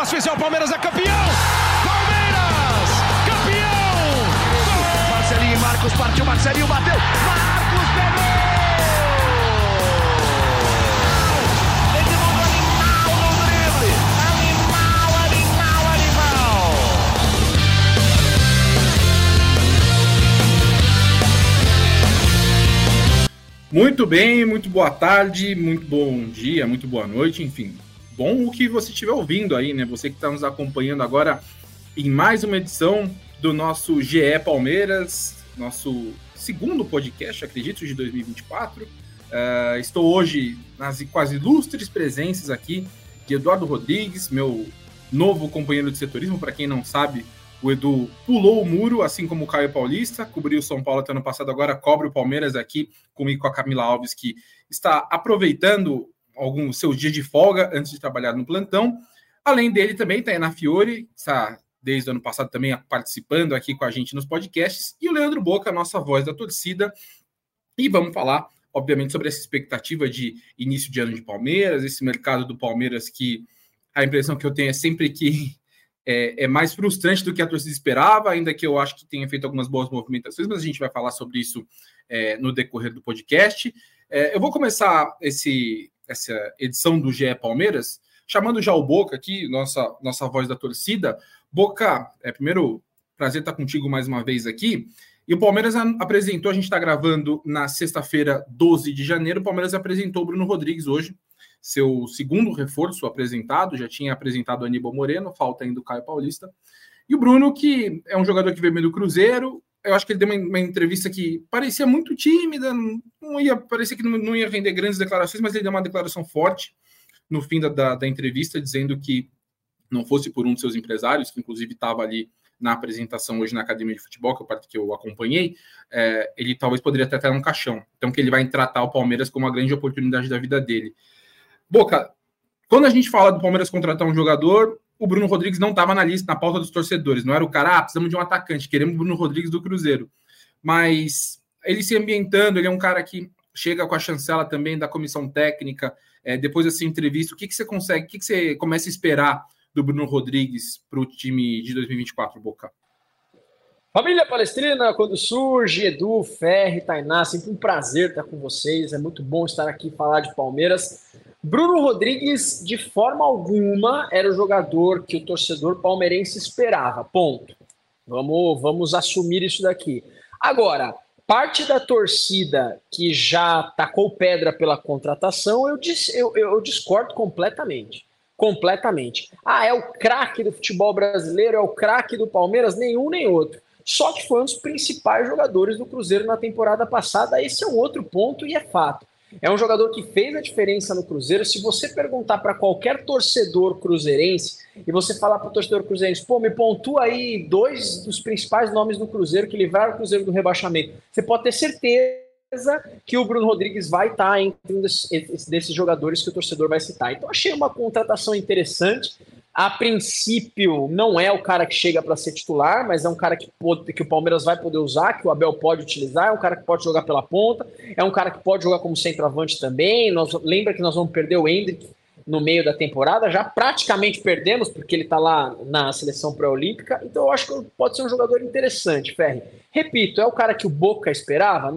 espaço especial, Palmeiras é campeão! Palmeiras! Campeão! Marcelinho e Marcos partiu, Marcelinho bateu! Marcos pegou! Muito bem, muito boa tarde, muito bom dia, muito boa noite, enfim. Bom o que você estiver ouvindo aí, né? Você que está nos acompanhando agora em mais uma edição do nosso GE Palmeiras, nosso segundo podcast, acredito, de 2024. Uh, estou hoje nas quase ilustres presenças aqui de Eduardo Rodrigues, meu novo companheiro de setorismo. Para quem não sabe, o Edu pulou o muro, assim como o Caio Paulista, cobriu o São Paulo até ano passado, agora cobre o Palmeiras aqui comigo com a Camila Alves, que está aproveitando alguns seus dias de folga antes de trabalhar no plantão. Além dele também está a Ana Fiore, está desde o ano passado também participando aqui com a gente nos podcasts, e o Leandro Boca, nossa voz da torcida. E vamos falar, obviamente, sobre essa expectativa de início de ano de Palmeiras, esse mercado do Palmeiras que a impressão que eu tenho é sempre que é, é, mais frustrante do que a torcida esperava, ainda que eu acho que tenha feito algumas boas movimentações, mas a gente vai falar sobre isso é, no decorrer do podcast. É, eu vou começar esse, essa edição do GE Palmeiras chamando já o Boca aqui, nossa, nossa voz da torcida. Boca, é primeiro prazer estar contigo mais uma vez aqui. E o Palmeiras apresentou, a gente está gravando na sexta-feira, 12 de janeiro. O Palmeiras apresentou o Bruno Rodrigues hoje seu segundo reforço apresentado, já tinha apresentado o Aníbal Moreno, falta ainda o Caio Paulista. E o Bruno, que é um jogador que veio do Cruzeiro, eu acho que ele deu uma, uma, entrevista que parecia muito tímida, não ia, parecia que não, não, ia render grandes declarações, mas ele deu uma declaração forte no fim da, da, da entrevista, dizendo que não fosse por um dos seus empresários, que inclusive estava ali na apresentação hoje na Academia de Futebol, que eu, que eu acompanhei, é, ele talvez poderia até estar no caixão. Então, que ele vai tratar o Palmeiras como uma grande oportunidade da vida dele. Boca, quando a gente fala do Palmeiras contratar um jogador, o Bruno Rodrigues não estava na lista, na pauta dos torcedores. Não era o cara, ah, precisamos de um atacante, queremos o Bruno Rodrigues do Cruzeiro. Mas ele se ambientando, ele é um cara que chega com a chancela também da comissão técnica. É, depois dessa entrevista, o que, que você consegue, o que, que você começa a esperar do Bruno Rodrigues para o time de 2024, Boca? Família Palestrina, quando surge, Edu, Ferre, Tainá, sempre um prazer estar com vocês. É muito bom estar aqui e falar de Palmeiras. Bruno Rodrigues, de forma alguma, era o jogador que o torcedor palmeirense esperava. Ponto. Vamos, vamos assumir isso daqui. Agora, parte da torcida que já tacou pedra pela contratação, eu, eu, eu discordo completamente. Completamente. Ah, é o craque do futebol brasileiro, é o craque do Palmeiras? Nenhum nem outro. Só que foi um dos principais jogadores do Cruzeiro na temporada passada. Esse é um outro ponto e é fato. É um jogador que fez a diferença no Cruzeiro. Se você perguntar para qualquer torcedor cruzeirense e você falar para o torcedor cruzeirense, pô, me pontua aí dois dos principais nomes do Cruzeiro que livraram o Cruzeiro do rebaixamento, você pode ter certeza que o Bruno Rodrigues vai estar entre um desses, desses jogadores que o torcedor vai citar. Então, achei uma contratação interessante. A princípio, não é o cara que chega para ser titular, mas é um cara que, pode, que o Palmeiras vai poder usar, que o Abel pode utilizar, é um cara que pode jogar pela ponta, é um cara que pode jogar como centroavante também. Nós, lembra que nós vamos perder o Hendrick no meio da temporada, já praticamente perdemos, porque ele está lá na seleção pré-olímpica, então eu acho que pode ser um jogador interessante, Ferri. Repito, é o cara que o Boca esperava?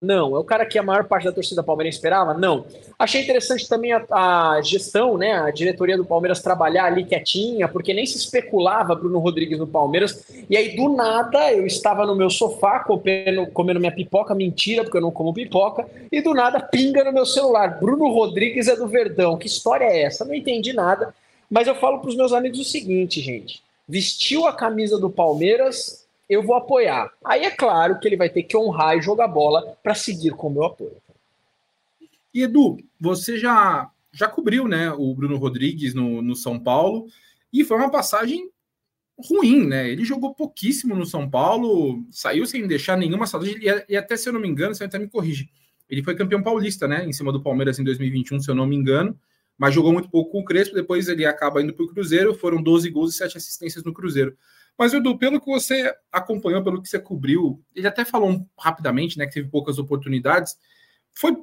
Não. É o cara que a maior parte da torcida palmeirense esperava? Não. Achei interessante também a, a, gestão, né? A diretoria do Palmeiras trabalhar ali quietinha, porque nem se especulava Bruno Rodrigues no Palmeiras. E aí, do nada, eu estava no meu sofá comendo, comendo minha pipoca, mentira, porque eu não como pipoca, e do nada pinga no meu celular. Bruno Rodrigues é do Verdão. Que história é essa? Não entendi nada. Mas eu falo para os meus amigos o seguinte, gente. Vestiu a camisa do Palmeiras, eu vou apoiar. Aí é claro que ele vai ter que honrar e jogar bola para seguir com o meu apoio. E Edu, você já, já cobriu né, o Bruno Rodrigues no, no São Paulo e foi uma passagem ruim, né? Ele jogou pouquíssimo no São Paulo, saiu sem deixar nenhuma saudade, e, e até se eu não me engano, você até me corrige, ele foi campeão paulista, né? Em cima do Palmeiras em 2021, se eu não me engano, mas jogou muito pouco com o Crespo, depois ele acaba indo para o Cruzeiro, foram 12 gols e 7 assistências no Cruzeiro. Mas, Edu, pelo que você acompanhou, pelo que você cobriu, ele até falou rapidamente, né, que teve poucas oportunidades. foi,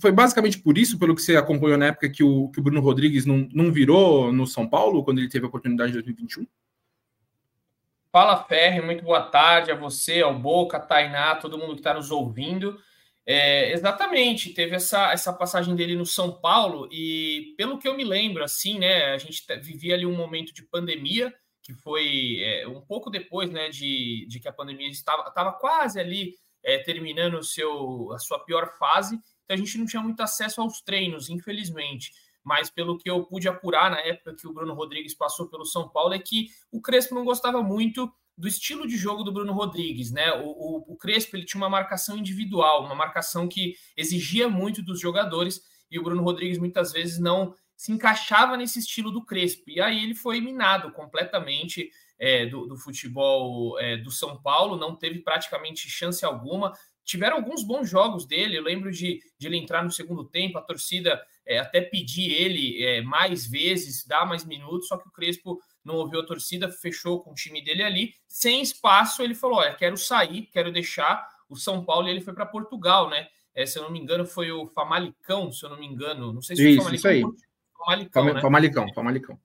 foi basicamente por isso, pelo que você acompanhou na época, que o, que o Bruno Rodrigues não, não virou no São Paulo quando ele teve a oportunidade em 2021? Fala, Ferre, muito boa tarde a você, ao Boca, a Tainá, todo mundo que está nos ouvindo. É, exatamente, teve essa, essa passagem dele no São Paulo e, pelo que eu me lembro, assim, né, a gente vivia ali um momento de pandemia, que foi é, um pouco depois, né, de, de que a pandemia estava, estava quase ali é, terminando o seu, a sua pior fase, então a gente não tinha muito acesso aos treinos, infelizmente. Mas pelo que eu pude apurar na época que o Bruno Rodrigues passou pelo São Paulo, é que o Crespo não gostava muito do estilo de jogo do Bruno Rodrigues, né? O, o, o, Crespo ele tinha uma marcação individual, uma marcação que exigia muito dos jogadores, e o Bruno Rodrigues muitas vezes não se encaixava nesse estilo do Crespo. E aí ele foi minado completamente é, do, do, futebol é, do São Paulo, não teve praticamente chance alguma. Tiveram alguns bons jogos dele, eu lembro de, de ele entrar no segundo tempo, a torcida é, até pedir ele é, mais vezes, dar mais minutos, só que o Crespo não ouviu a torcida, fechou com o time dele ali, sem espaço, ele falou: Olha, quero sair, quero deixar o São Paulo e ele foi para Portugal, né? É, se eu não me engano, foi o Famalicão, se eu não me engano. Não sei se isso, foi o Famalicão. Aí. Famalicão, né? Famalicão, Famalicão.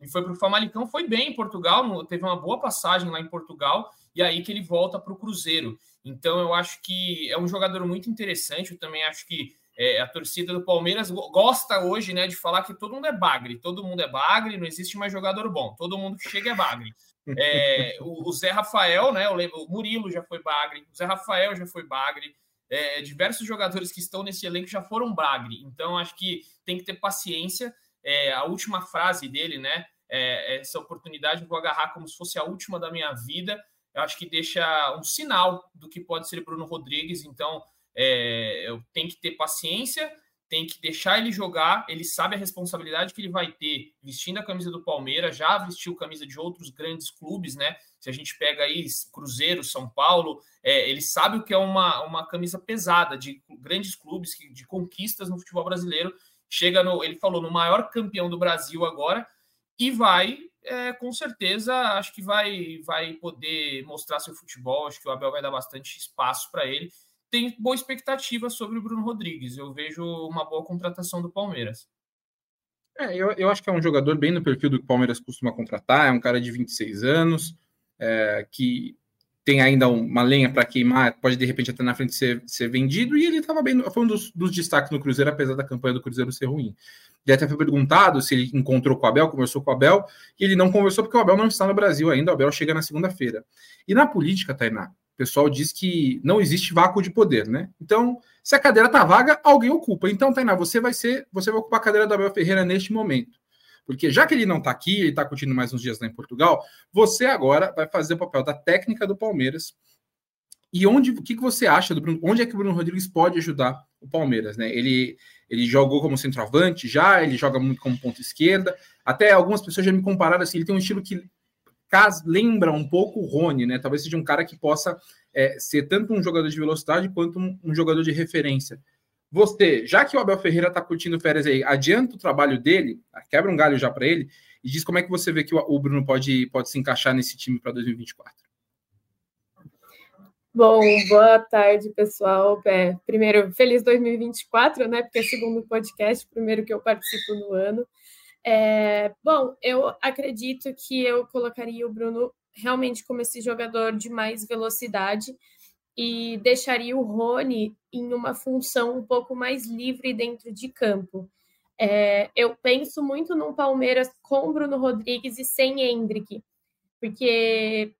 Ele foi para o Famalicão, foi bem em Portugal, teve uma boa passagem lá em Portugal, e aí que ele volta para o Cruzeiro. Então eu acho que é um jogador muito interessante. Eu também acho que é, a torcida do Palmeiras gosta hoje né, de falar que todo mundo é bagre, todo mundo é bagre, não existe mais jogador bom, todo mundo que chega é bagre. É, o, o, Zé Rafael, né? O Murilo já foi bagre, o Zé Rafael já foi bagre. É, diversos jogadores que estão nesse elenco já foram bagre. Então, acho que tem que ter paciência. É, a última frase dele, né? É, essa oportunidade eu vou agarrar como se fosse a última da minha vida. Eu acho que deixa um sinal do que pode ser Bruno Rodrigues. Então, é, tem que ter paciência, tem que deixar ele jogar. Ele sabe a responsabilidade que ele vai ter vestindo a camisa do Palmeiras, já vestiu camisa de outros grandes clubes, né? Se a gente pega aí Cruzeiro, São Paulo, é, ele sabe o que é uma, uma camisa pesada de grandes clubes, de conquistas no futebol brasileiro. Chega no, ele falou, no maior campeão do Brasil agora e vai é, com certeza acho que vai, vai poder mostrar seu futebol. Acho que o Abel vai dar bastante espaço para ele tem boa expectativa sobre o Bruno Rodrigues. Eu vejo uma boa contratação do Palmeiras. É, eu, eu acho que é um jogador bem no perfil do que o Palmeiras costuma contratar. É um cara de 26 anos, é, que tem ainda uma lenha para queimar, pode de repente até na frente ser, ser vendido. E ele estava bem, foi um dos, dos, destaques no Cruzeiro, apesar da campanha do Cruzeiro ser ruim. Ele até foi perguntado se ele encontrou com o Abel, conversou com o Abel, e ele não conversou porque o Abel não está no Brasil ainda. O Abel chega na segunda-feira. E na política, Tainá, pessoal diz que não existe vácuo de poder, né? Então, se a cadeira tá vaga, alguém ocupa. Então, Tainá, você vai ser, você vai ocupar a cadeira do Abel Ferreira neste momento. Porque já que ele não está aqui, ele está curtindo mais uns dias lá em Portugal, você agora vai fazer o papel da técnica do Palmeiras. E onde, o que, que você acha do Bruno? Onde é que o Bruno Rodrigues pode ajudar o Palmeiras, né? Ele, ele jogou como centroavante já, ele joga muito como ponta esquerda. Até algumas pessoas já me compararam assim, ele tem um estilo que lembra um pouco o Rony, né? Talvez seja um cara que possa é, ser tanto um jogador de velocidade quanto um, um, jogador de referência. Você, já que o Abel Ferreira está curtindo férias aí, adianta o trabalho dele, quebra um galho já para ele e diz como é que você vê que o, o Bruno pode, pode se encaixar nesse time para 2024. Bom, boa tarde, pessoal. É, primeiro, feliz 2024, né? Porque é o segundo podcast, primeiro que eu participo no ano. É, bom, eu acredito que eu colocaria o Bruno realmente como esse jogador de mais velocidade e deixaria o Rony em uma função um pouco mais livre dentro de campo. É, eu penso muito no Palmeiras com Bruno Rodrigues e sem Hendrick, porque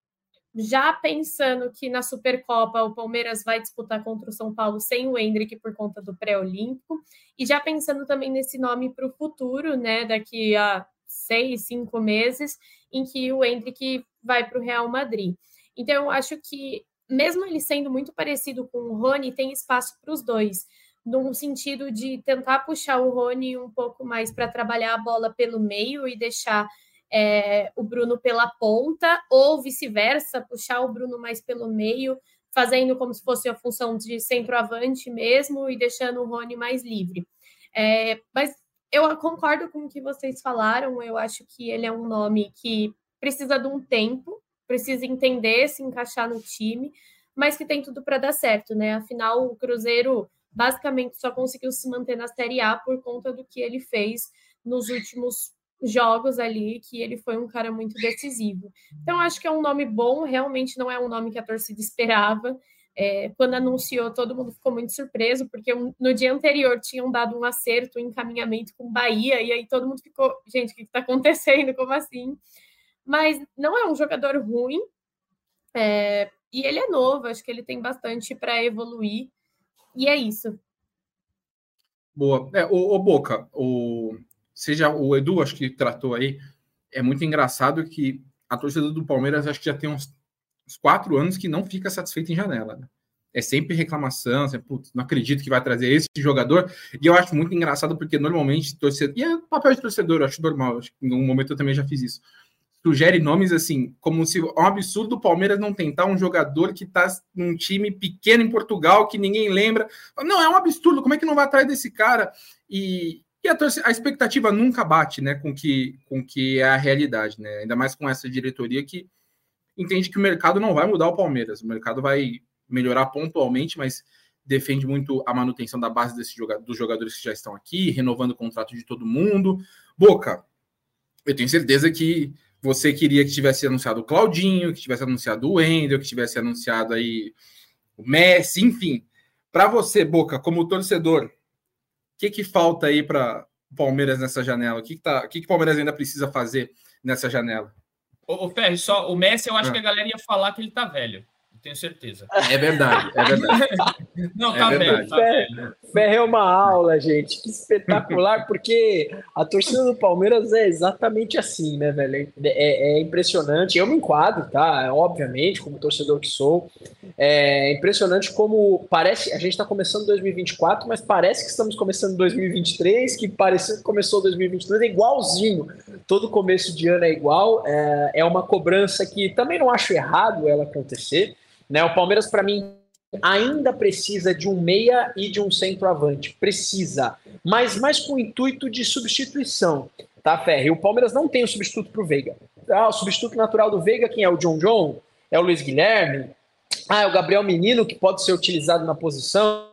já pensando que na Supercopa o Palmeiras vai disputar contra o São Paulo sem o Hendrick por conta do pré-olímpico, e já pensando também nesse nome para o futuro, né, daqui a seis, cinco meses, em que o Hendrick vai para o Real Madrid. Então, eu acho que, mesmo ele sendo muito parecido com o Rony, tem espaço para os dois, no sentido de tentar puxar o Rony um pouco mais para trabalhar a bola pelo meio e deixar é, o Bruno pela ponta, ou vice-versa, puxar o Bruno mais pelo meio, fazendo como se fosse a função de centroavante mesmo e deixando o Rony mais livre. É, mas eu concordo com o que vocês falaram, eu acho que ele é um nome que precisa de um tempo, precisa entender, se encaixar no time, mas que tem tudo para dar certo, né? Afinal, o Cruzeiro basicamente só conseguiu se manter na Série A por conta do que ele fez nos últimos jogos ali, que ele foi um cara muito decisivo. Então, acho que é um nome bom, realmente não é um nome que a torcida esperava. É, quando anunciou, todo mundo ficou muito surpreso, porque no dia anterior tinham dado um acerto, um encaminhamento com Bahia, e aí todo mundo ficou, gente, o que está acontecendo? Como assim? Mas não é um jogador ruim, é, e ele é novo, acho que ele tem bastante para evoluir, e é isso. Boa. É, o, o Boca, o, seja o Edu, acho que tratou aí, é muito engraçado que a torcida do Palmeiras acho que já tem uns, uns quatro anos que não fica satisfeita em janela. Né? É sempre reclamação, putz, não acredito que vai trazer esse jogador. E eu acho muito engraçado porque normalmente torcedor. E é papel de torcedor, eu acho normal. Acho que em um momento eu também já fiz isso. Sugere nomes assim, como se é um absurdo o Palmeiras não tentar um jogador que está num time pequeno em Portugal, que ninguém lembra. Não, é um absurdo, como é que não vai atrás desse cara? E, e a, a, expectativa nunca bate né, com que, com que é a realidade, né? Ainda mais com essa diretoria que entende que o mercado não vai mudar o Palmeiras. O mercado vai melhorar pontualmente, mas defende muito a manutenção da base desse dos jogadores que já estão aqui, renovando o contrato de todo mundo. Boca, eu tenho certeza que você queria que tivesse anunciado o Claudinho, que tivesse anunciado o Wendel, que tivesse anunciado aí o Messi, enfim. Para você, Boca, como torcedor, que, que falta aí para o Palmeiras nessa janela? O que, que, tá, o que, que o Palmeiras ainda precisa fazer nessa janela? Ô, ô Ferri, só o Messi, eu acho ah. que a galera ia falar que ele tá velho tenho certeza. É verdade, é verdade. Não, tá é velho. Tá Ferre é uma aula, gente. Que espetacular, porque a torcida do Palmeiras é exatamente assim, né, velho? É, é impressionante. Eu me enquadro, tá? Obviamente, como torcedor que sou. É impressionante como parece. A gente está começando 2024, mas parece que estamos começando 2023, que pareceu que começou 2022, é igualzinho. Todo começo de ano é igual. É, é uma cobrança que também não acho errado ela acontecer. Né? O Palmeiras, para mim, ainda precisa de um meia e de um centroavante. Precisa. Mas mais com o intuito de substituição. Tá, Ferre? O Palmeiras não tem o substituto para o Veiga. Ah, o substituto natural do Veiga, quem é? O John John? É o Luiz Guilherme? Ah, é o Gabriel Menino, que pode ser utilizado na posição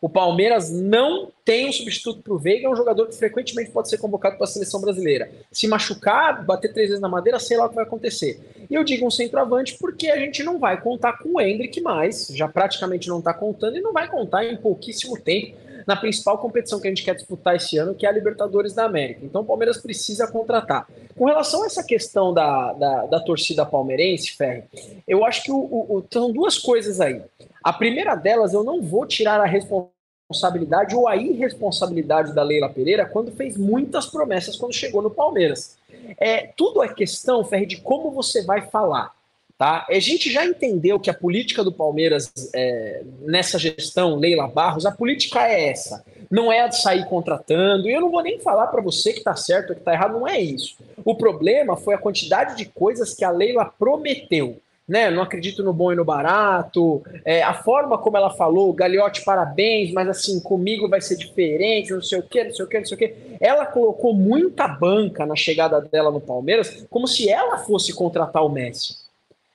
o Palmeiras não tem um substituto para o Veiga, é um jogador que frequentemente pode ser convocado para a seleção brasileira. Se machucar, bater três vezes na madeira, sei lá o que vai acontecer. E eu digo um centroavante porque a gente não vai contar com o Hendrick mais, já praticamente não está contando e não vai contar em pouquíssimo tempo na principal competição que a gente quer disputar esse ano, que é a Libertadores da América. Então o Palmeiras precisa contratar. Com relação a essa questão da, da, da torcida palmeirense, Ferre, eu acho que o, o, são duas coisas aí. A primeira delas, eu não vou tirar a responsabilidade ou a irresponsabilidade da Leila Pereira quando fez muitas promessas quando chegou no Palmeiras. É, tudo é questão, Ferre, de como você vai falar. Tá? A gente já entendeu que a política do Palmeiras é, nessa gestão, Leila Barros, a política é essa. Não é a de sair contratando. E eu não vou nem falar para você que está certo ou que está errado, não é isso. O problema foi a quantidade de coisas que a Leila prometeu né? Não acredito no bom e no barato. É, a forma como ela falou, Galiote, parabéns, mas assim, comigo vai ser diferente, não sei o que, não sei o que, não sei o que. Ela colocou muita banca na chegada dela no Palmeiras, como se ela fosse contratar o Messi.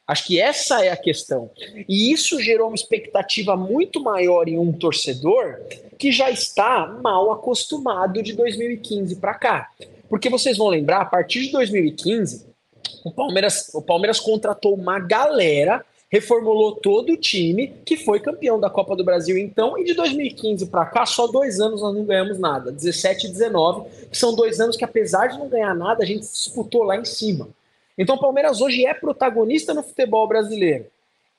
Acho que essa é a questão. E isso gerou uma expectativa muito maior em um torcedor que já está mal acostumado de 2015 para cá. Porque vocês vão lembrar, a partir de 2015, o Palmeiras, o Palmeiras contratou uma galera, reformulou todo o time, que foi campeão da Copa do Brasil então, e de 2015 para cá, só dois anos nós não ganhamos nada, 17 e 19, que são dois anos que apesar de não ganhar nada, a gente disputou lá em cima. Então o Palmeiras hoje é protagonista no futebol brasileiro.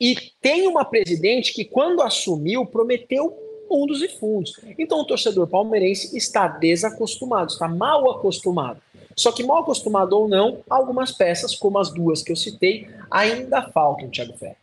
E tem uma presidente que, quando assumiu, prometeu mundos e fundos. Então o torcedor palmeirense está desacostumado, está mal acostumado. Só que mal acostumado ou não, algumas peças, como as duas que eu citei, ainda faltam, Thiago Ferri.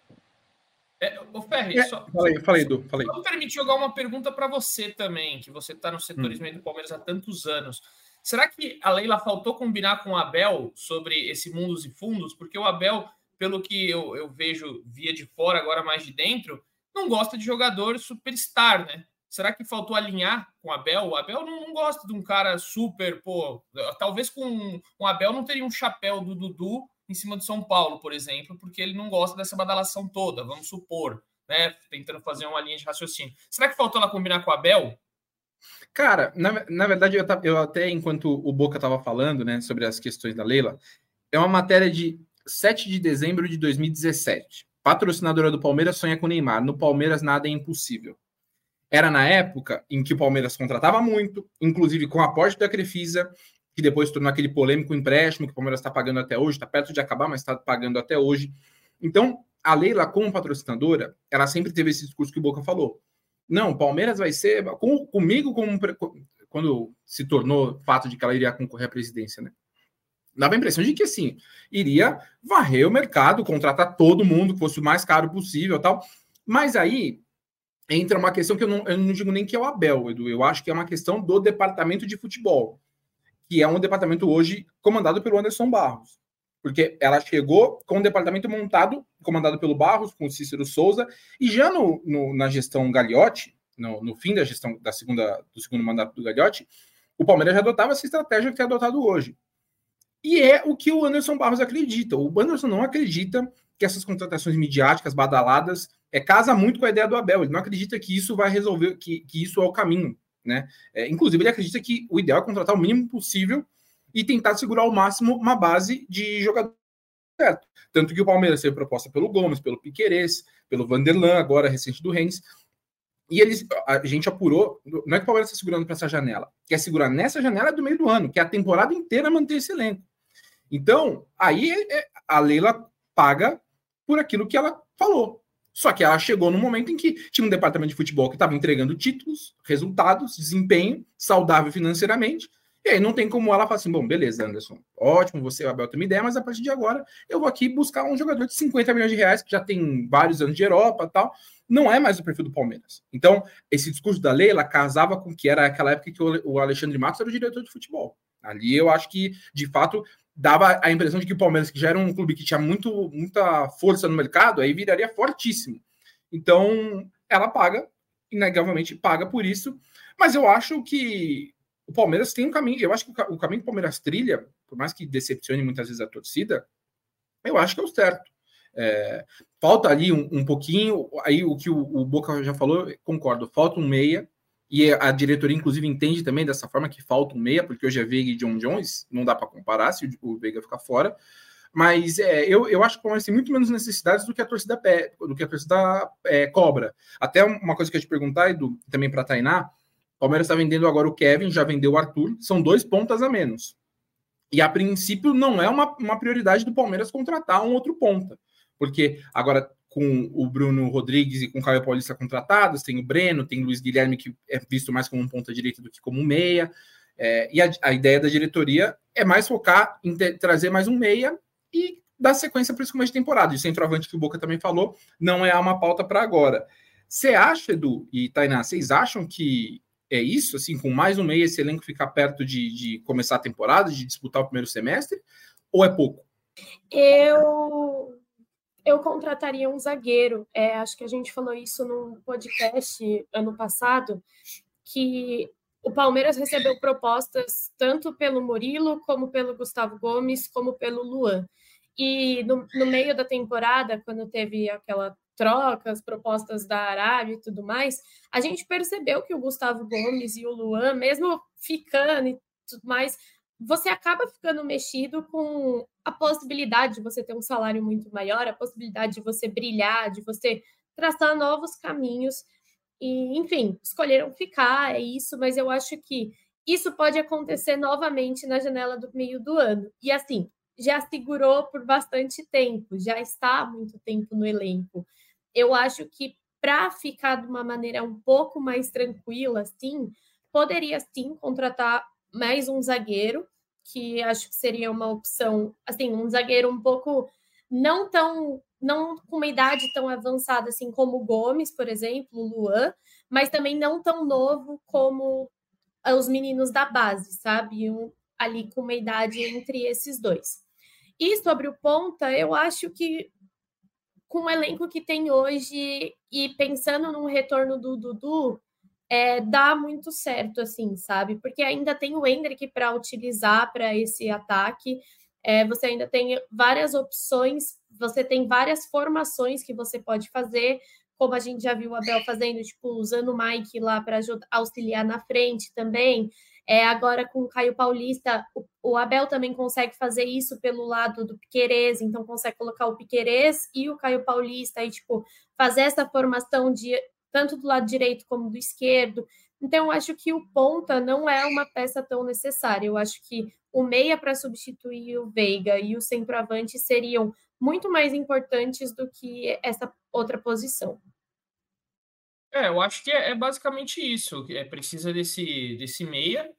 É, o Ferri, é, só, falei, falei, Edu, falei. Só me permite jogar uma pergunta para você também, que você está no setorismo hum. do Palmeiras há tantos anos. Será que a Leila faltou combinar com o Abel sobre esse mundos e fundos? Porque o Abel, pelo que eu, eu vejo via de fora, agora mais de dentro, não gosta de jogador superstar, né? Será que faltou alinhar com o Abel? O Abel não, não, gosta de um cara super, pô. Talvez com o Abel não teria um chapéu do Dudu em cima do São Paulo, por exemplo, porque ele não gosta dessa badalação toda, vamos supor. né? Tentando fazer uma linha de raciocínio. Será que faltou ela combinar com o Abel? Cara, na, na verdade, eu, eu até, enquanto o Boca estava falando, né, sobre as questões da Leila, é uma matéria de 7 de dezembro de 2017. Patrocinadora do Palmeiras sonha com Neymar. No Palmeiras nada é impossível. Era na época em que o Palmeiras contratava muito, inclusive com aporte da Crefisa, que depois tornou aquele polêmico empréstimo que o Palmeiras está pagando até hoje, está perto de acabar, mas está pagando até hoje. Então, a Leila, como patrocinadora, ela sempre teve esse discurso que o Boca falou. Não, o Palmeiras vai ser. Com, comigo, como, quando se tornou fato de que ela iria concorrer à presidência, né? Dava a impressão de que, assim, iria varrer o mercado, contratar todo mundo, que fosse o mais caro possível tal. Mas aí entra uma questão que eu não, eu não digo nem que é o Abel, Edu, eu acho que é uma questão do departamento de futebol, que é um departamento hoje comandado pelo Anderson Barros. Porque ela chegou com um departamento montado, comandado pelo Barros, com o Cícero Souza, e já no, no na gestão Gagliotti, no, no, fim da gestão da segunda, do segundo mandato do Gagliotti, o Palmeiras já adotava essa estratégia que é adotado hoje. E é o que o Anderson Barros acredita. O Anderson não acredita que essas contratações midiáticas, badaladas, é, casa muito com a ideia do Abel. Ele não acredita que isso vai resolver, que, que isso é o caminho. Né? É, inclusive, ele acredita que o ideal é contratar o mínimo possível e tentar segurar ao máximo uma base de jogador certo. Tanto que o Palmeiras teve proposta pelo Gomes, pelo Piquerez, pelo Vanderlan, agora recente do Rennes. E eles, a gente apurou, não é que o Palmeiras está segurando para essa janela, quer segurar nessa janela do meio do ano, que é a temporada inteira manter esse elenco. Então, aí é, a Leila paga por aquilo que ela falou. Só que ela chegou no momento em que tinha um departamento de futebol que estava entregando títulos, resultados, desempenho, saudável financeiramente. E aí não tem como ela falar assim: bom, beleza, Anderson, ótimo, você, Abel, tem uma ideia, mas a partir de agora eu vou aqui buscar um jogador de 50 milhões de reais, que já tem vários anos de Europa tal. Não é mais o perfil do Palmeiras. Então, esse discurso da Leila casava com que era aquela época que o Alexandre Matos era o diretor de futebol. Ali eu acho que, de fato, dava a impressão de que o Palmeiras, que já era um clube que tinha muito, muita força no mercado, aí viraria fortíssimo. Então, ela paga, inegavelmente paga por isso, mas eu acho que o Palmeiras tem um caminho, eu acho que o caminho que o Palmeiras trilha, por mais que decepcione muitas vezes a torcida, eu acho que é o certo. É, falta ali um, um, pouquinho, aí o que o, o Boca já falou, concordo, falta um meia, e a diretoria, inclusive, entende também dessa forma que falta um meia, porque hoje é Veiga e John Jones, não dá para comparar se o Veiga ficar fora. Mas é, eu, eu acho que o Palmeiras tem muito menos necessidades do que a torcida pé, do que a torcida é, cobra. Até uma coisa que eu ia te perguntar, Edu, também para Tainá, o Palmeiras está vendendo agora o Kevin, já vendeu o Arthur, são dois pontas a menos. E a princípio não é uma, uma prioridade do Palmeiras contratar um outro ponta. Porque agora com o Bruno Rodrigues e com o Caio Paulista contratados, tem o Breno, tem o Luiz Guilherme, que é visto mais como um ponta direita do que como um meia. É, e a, a, ideia da diretoria é mais focar em te, trazer mais um meia e dar sequência para esse começo de temporada. E o centroavante que o Boca também falou, não é uma pauta para agora. Você acha, Edu e Tainá, vocês acham que é isso, assim, com mais um meia, esse elenco ficar perto de, de começar a temporada, de disputar o primeiro semestre, ou é pouco? Eu eu contrataria um zagueiro. É, acho que a gente falou isso no podcast ano passado, que o Palmeiras recebeu propostas tanto pelo Murilo, como pelo Gustavo Gomes, como pelo Luan. E no, no meio da temporada, quando teve aquela troca, as propostas da Arábia e tudo mais, a gente percebeu que o Gustavo Gomes e o Luan, mesmo ficando e tudo mais, você acaba ficando mexido com a possibilidade de você ter um salário muito maior, a possibilidade de você brilhar, de você traçar novos caminhos. E, enfim, escolheram ficar, é isso, mas eu acho que isso pode acontecer novamente na janela do meio do ano. E assim, já segurou por bastante tempo, já está há muito tempo no elenco. Eu acho que para ficar de uma maneira um pouco mais tranquila, assim, poderia sim contratar mais um zagueiro, que acho que seria uma opção, assim, um zagueiro um pouco não tão não com uma idade tão avançada assim como o Gomes, por exemplo, o Luan, mas também não tão novo como os meninos da base, sabe? Um, ali com uma idade entre esses dois. E sobre o ponta, eu acho que com o elenco que tem hoje e pensando no retorno do Dudu, é, dá muito certo, assim, sabe? Porque ainda tem o Hendrick para utilizar para esse ataque, é, você ainda tem várias opções, você tem várias formações que você pode fazer como a gente já viu o Abel fazendo, tipo, usando o Mike lá para auxiliar na frente também. É, agora com o Caio Paulista, o, o, Abel também consegue fazer isso pelo lado do Piquerez, então consegue colocar o Piquerez e o Caio Paulista e, tipo, fazer essa formação de tanto do lado direito como do esquerdo. Então, eu acho que o ponta não é uma peça tão necessária. Eu acho que o meia para substituir o Veiga e o centroavante seriam muito mais importantes do que essa outra posição. É, eu acho que é, é basicamente isso. É precisa desse, desse meia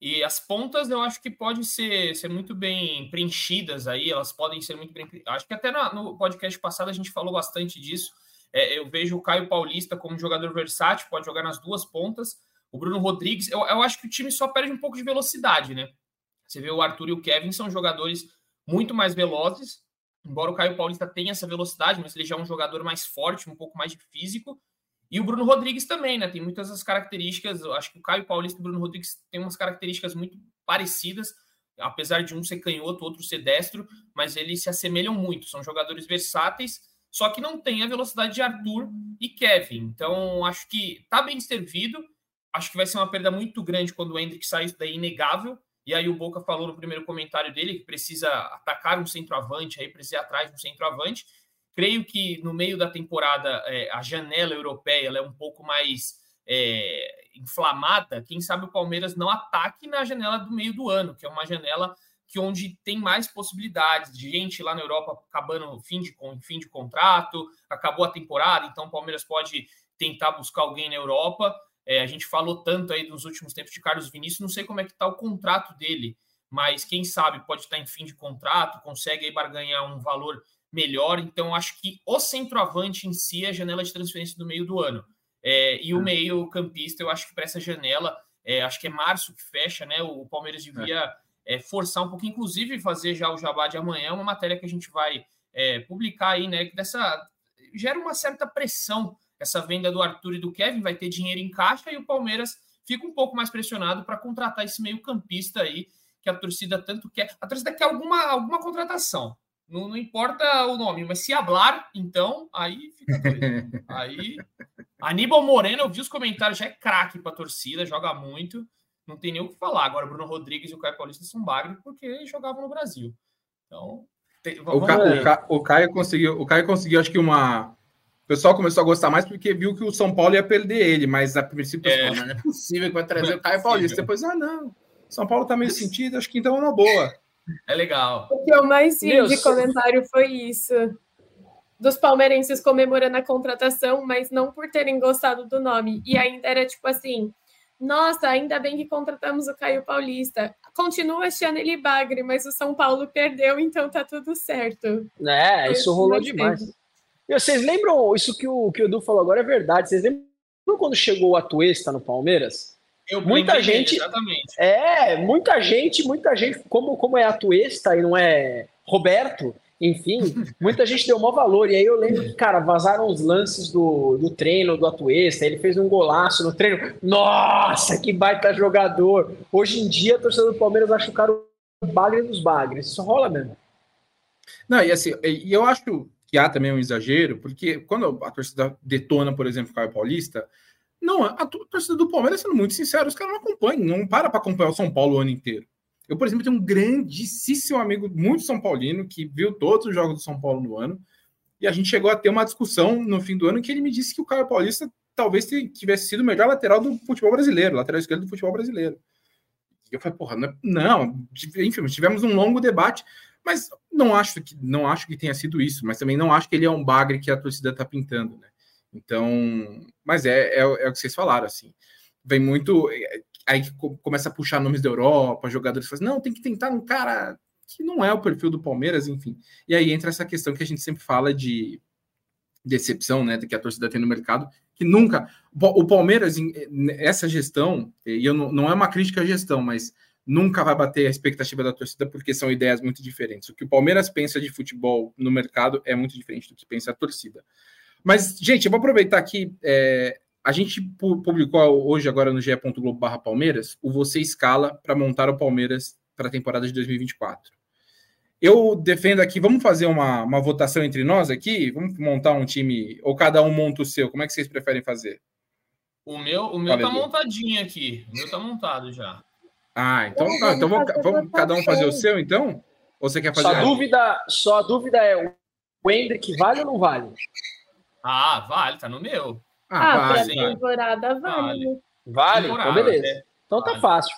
e as pontas eu acho que podem ser, ser muito bem preenchidas aí, elas podem ser muito bem. Acho que até no podcast passado a gente falou bastante disso. É, eu vejo o Caio Paulista como jogador versátil, pode jogar nas duas pontas. O Bruno Rodrigues, eu, eu acho que o time só perde um pouco de velocidade, né? Você vê o Arthur e o Kevin são jogadores muito mais velozes, embora o Caio Paulista tenha essa velocidade, mas ele já é um jogador mais forte, um pouco mais de físico. E o Bruno Rodrigues também, né? Tem muitas das características. Eu acho que o Caio Paulista e o Bruno Rodrigues têm umas características muito parecidas, apesar de um ser canhoto, outro ser destro, mas eles se assemelham muito. São jogadores versáteis, só que não tem a velocidade de Arthur e Kevin. Então, acho que tá bem servido. Acho que vai ser uma perda muito grande quando o Hendrick sair, isso daí é inegável. E aí o Boca falou no primeiro comentário dele que precisa atacar um centroavante, aí precisa ir atrás de um centroavante. Creio que no meio da temporada é, a janela europeia é um pouco mais é, inflamada. Quem sabe o Palmeiras não ataque na janela do meio do ano, que é uma janela que onde tem mais possibilidades de gente lá na Europa acabando fim de fim de contrato, acabou a temporada, então o Palmeiras pode tentar buscar alguém na Europa. É, a gente falou tanto aí nos últimos tempos de Carlos Vinícius, não sei como é que está o contrato dele, mas quem sabe pode estar em fim de contrato, consegue aí barganhar um valor melhor. Então, acho que o centroavante em si é a janela de transferência do meio do ano. É, e o é. meio-campista, eu acho que para essa janela, é, acho que é março que fecha, né? O Palmeiras devia é, forçar um pouco, inclusive fazer já o jabá de amanhã, uma matéria que a gente vai é, publicar aí, né? Que dessa gera uma certa pressão essa venda do Arthur e do Kevin, vai ter dinheiro em caixa e o Palmeiras fica um pouco mais pressionado para contratar esse meio-campista aí que a torcida tanto quer. A torcida quer alguma, alguma contratação. Não, não, importa o nome, mas se hablar, então, aí fica doido. aí. Aníbal Moreno, eu vi os comentários, já é craque para a torcida, joga muito. Não tem nem o que falar. Agora, Bruno Rodrigues e o Caio Paulista são bagre porque jogavam no Brasil. Então. Tem, o, Ca, o, Ca, o, Caio conseguiu, o Caio conseguiu, acho que uma. O pessoal começou a gostar mais porque viu que o São Paulo ia perder ele, mas a princípio é. não é possível que vai trazer o Caio Paulista. Depois, ah, não. São Paulo tá meio sentido, acho que então é uma boa. É legal. O que eu mais vi Deus. de comentário foi isso. Dos palmeirenses comemorando a contratação, mas não por terem gostado do nome. E ainda era tipo assim: nossa, ainda bem que contratamos o Caio Paulista. Continua achando ele bagre, mas o São Paulo perdeu, então tá tudo certo. É, isso rolou demais. E vocês lembram, isso que o, que o Edu falou agora é verdade. Vocês lembram quando chegou o Atuesta no Palmeiras? Eu muita gente, exatamente. É, muita gente, muita gente, como, como é Atuesta e não é Roberto, enfim, muita gente deu maior valor. E aí eu lembro que, cara, vazaram os lances do, do treino do Atuesta, ele fez um golaço no treino. Nossa, que baita jogador! Hoje em dia, a torcida do Palmeiras acha o cara o bagre dos bagres. Isso rola mesmo. Não, e assim, e eu acho que há também um exagero, porque quando a torcida detona, por exemplo, o Caio Paulista, não, a torcida do Palmeiras, sendo muito sincero, os caras não acompanham, não para para acompanhar o São Paulo o ano inteiro. Eu, por exemplo, tenho um grandíssimo amigo, muito São Paulino, que viu todos os jogos do São Paulo no ano, e a gente chegou a ter uma discussão no fim do ano que ele me disse que o Caio Paulista talvez tivesse sido o melhor lateral do futebol brasileiro, lateral esquerdo do futebol brasileiro. E eu falei, porra, não, é, não, enfim, tivemos um longo debate, mas não acho que não acho que tenha sido isso, mas também não acho que ele é um bagre que a torcida está pintando, né? Então, mas é, é, é, o que vocês falaram, assim. Vem muito. É, aí começa a puxar nomes da Europa, jogadores falam, não, tem que tentar um cara que não é o perfil do Palmeiras, enfim. E aí entra essa questão que a gente sempre fala de decepção, né, que a torcida tem no mercado, que nunca. O Palmeiras, essa gestão, e eu não, não é uma crítica à gestão, mas nunca vai bater a expectativa da torcida porque são ideias muito diferentes. O que o Palmeiras pensa de futebol no mercado é muito diferente do que pensa a torcida. Mas, gente, eu vou aproveitar aqui. É, a gente publicou hoje, agora no ge.globo Palmeiras, o Você Escala para montar o Palmeiras para a temporada de 2024. Eu defendo aqui, vamos fazer uma, uma votação entre nós aqui? Vamos montar um time, ou cada um monta o seu? Como é que vocês preferem fazer? O meu, o meu tá montadinho aqui. O meu tá montado já. Ah, então, tá, então vamos, vamos cada um fazer o seu, então? Ou você quer fazer? Só a dúvida, só a dúvida é o Hendrick vale ou não vale? Ah, vale, tá no meu. Ah, ah vale, temporada vale. Vale, vale? então beleza. É. Então tá fácil.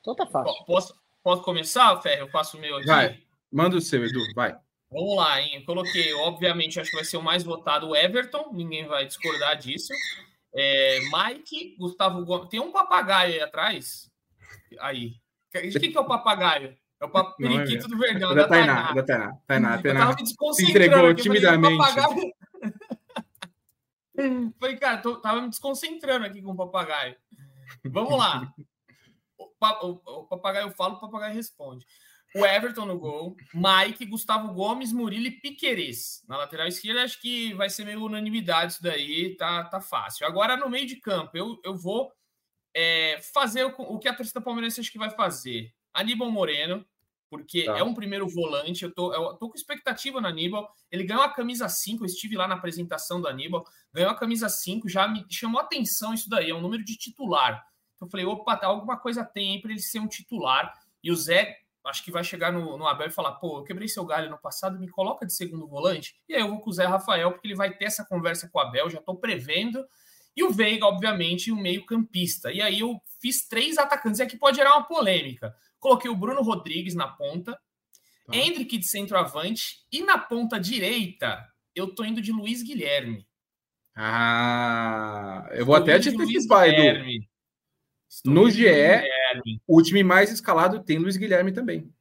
Então tá fácil. Posso, posso começar, Ferro? Eu faço o meu aqui. Vai, manda o seu, Edu, vai. Vamos lá, hein? Eu coloquei, obviamente, acho que vai ser o mais votado o Everton, ninguém vai discordar disso. É, Mike, Gustavo Gomes. Tem um papagaio aí atrás. Aí. O que, que é o papagaio? É o. É periquito do Verdão. Da Tainá. Da Tainá. Tainá. Tainá. Se entregou timidamente. Falei, falei, cara, tô, tava me desconcentrando aqui com o papagaio. Vamos lá. O, o, o papagaio fala, o papagaio responde. O Everton no gol, Mike, Gustavo Gomes, Murilo e Piquerez. Na lateral esquerda, acho que vai ser meio unanimidade isso daí, tá, tá fácil. Agora, no meio de campo, eu, eu vou é, fazer o, o que a torcida palmeirense acho que vai fazer. Aníbal Moreno, porque tá. é um primeiro volante. Eu tô, eu tô com expectativa no Aníbal. Ele ganhou a camisa 5, eu estive lá na apresentação do Aníbal, ganhou a camisa 5, já me chamou atenção isso daí, é um número de titular. Então eu falei, opa, tá, alguma coisa tem para ele ser um titular. E o Zé, acho que vai chegar no, no Abel e falar, pô, eu quebrei seu galho no passado, me coloca de segundo volante. E aí eu vou com o Zé Rafael, porque ele vai ter essa conversa com o Abel, já tô prevendo. E o Veiga, obviamente, o meio-campista. E aí eu fiz três atacantes. E aqui pode gerar uma polêmica. Coloquei o Bruno Rodrigues na ponta, tá. Hendrick de centroavante e na ponta direita eu tô indo de Luiz Guilherme. Ah, eu vou até te antecipar, Edu. No GE, o time mais escalado tem Luiz Guilherme também.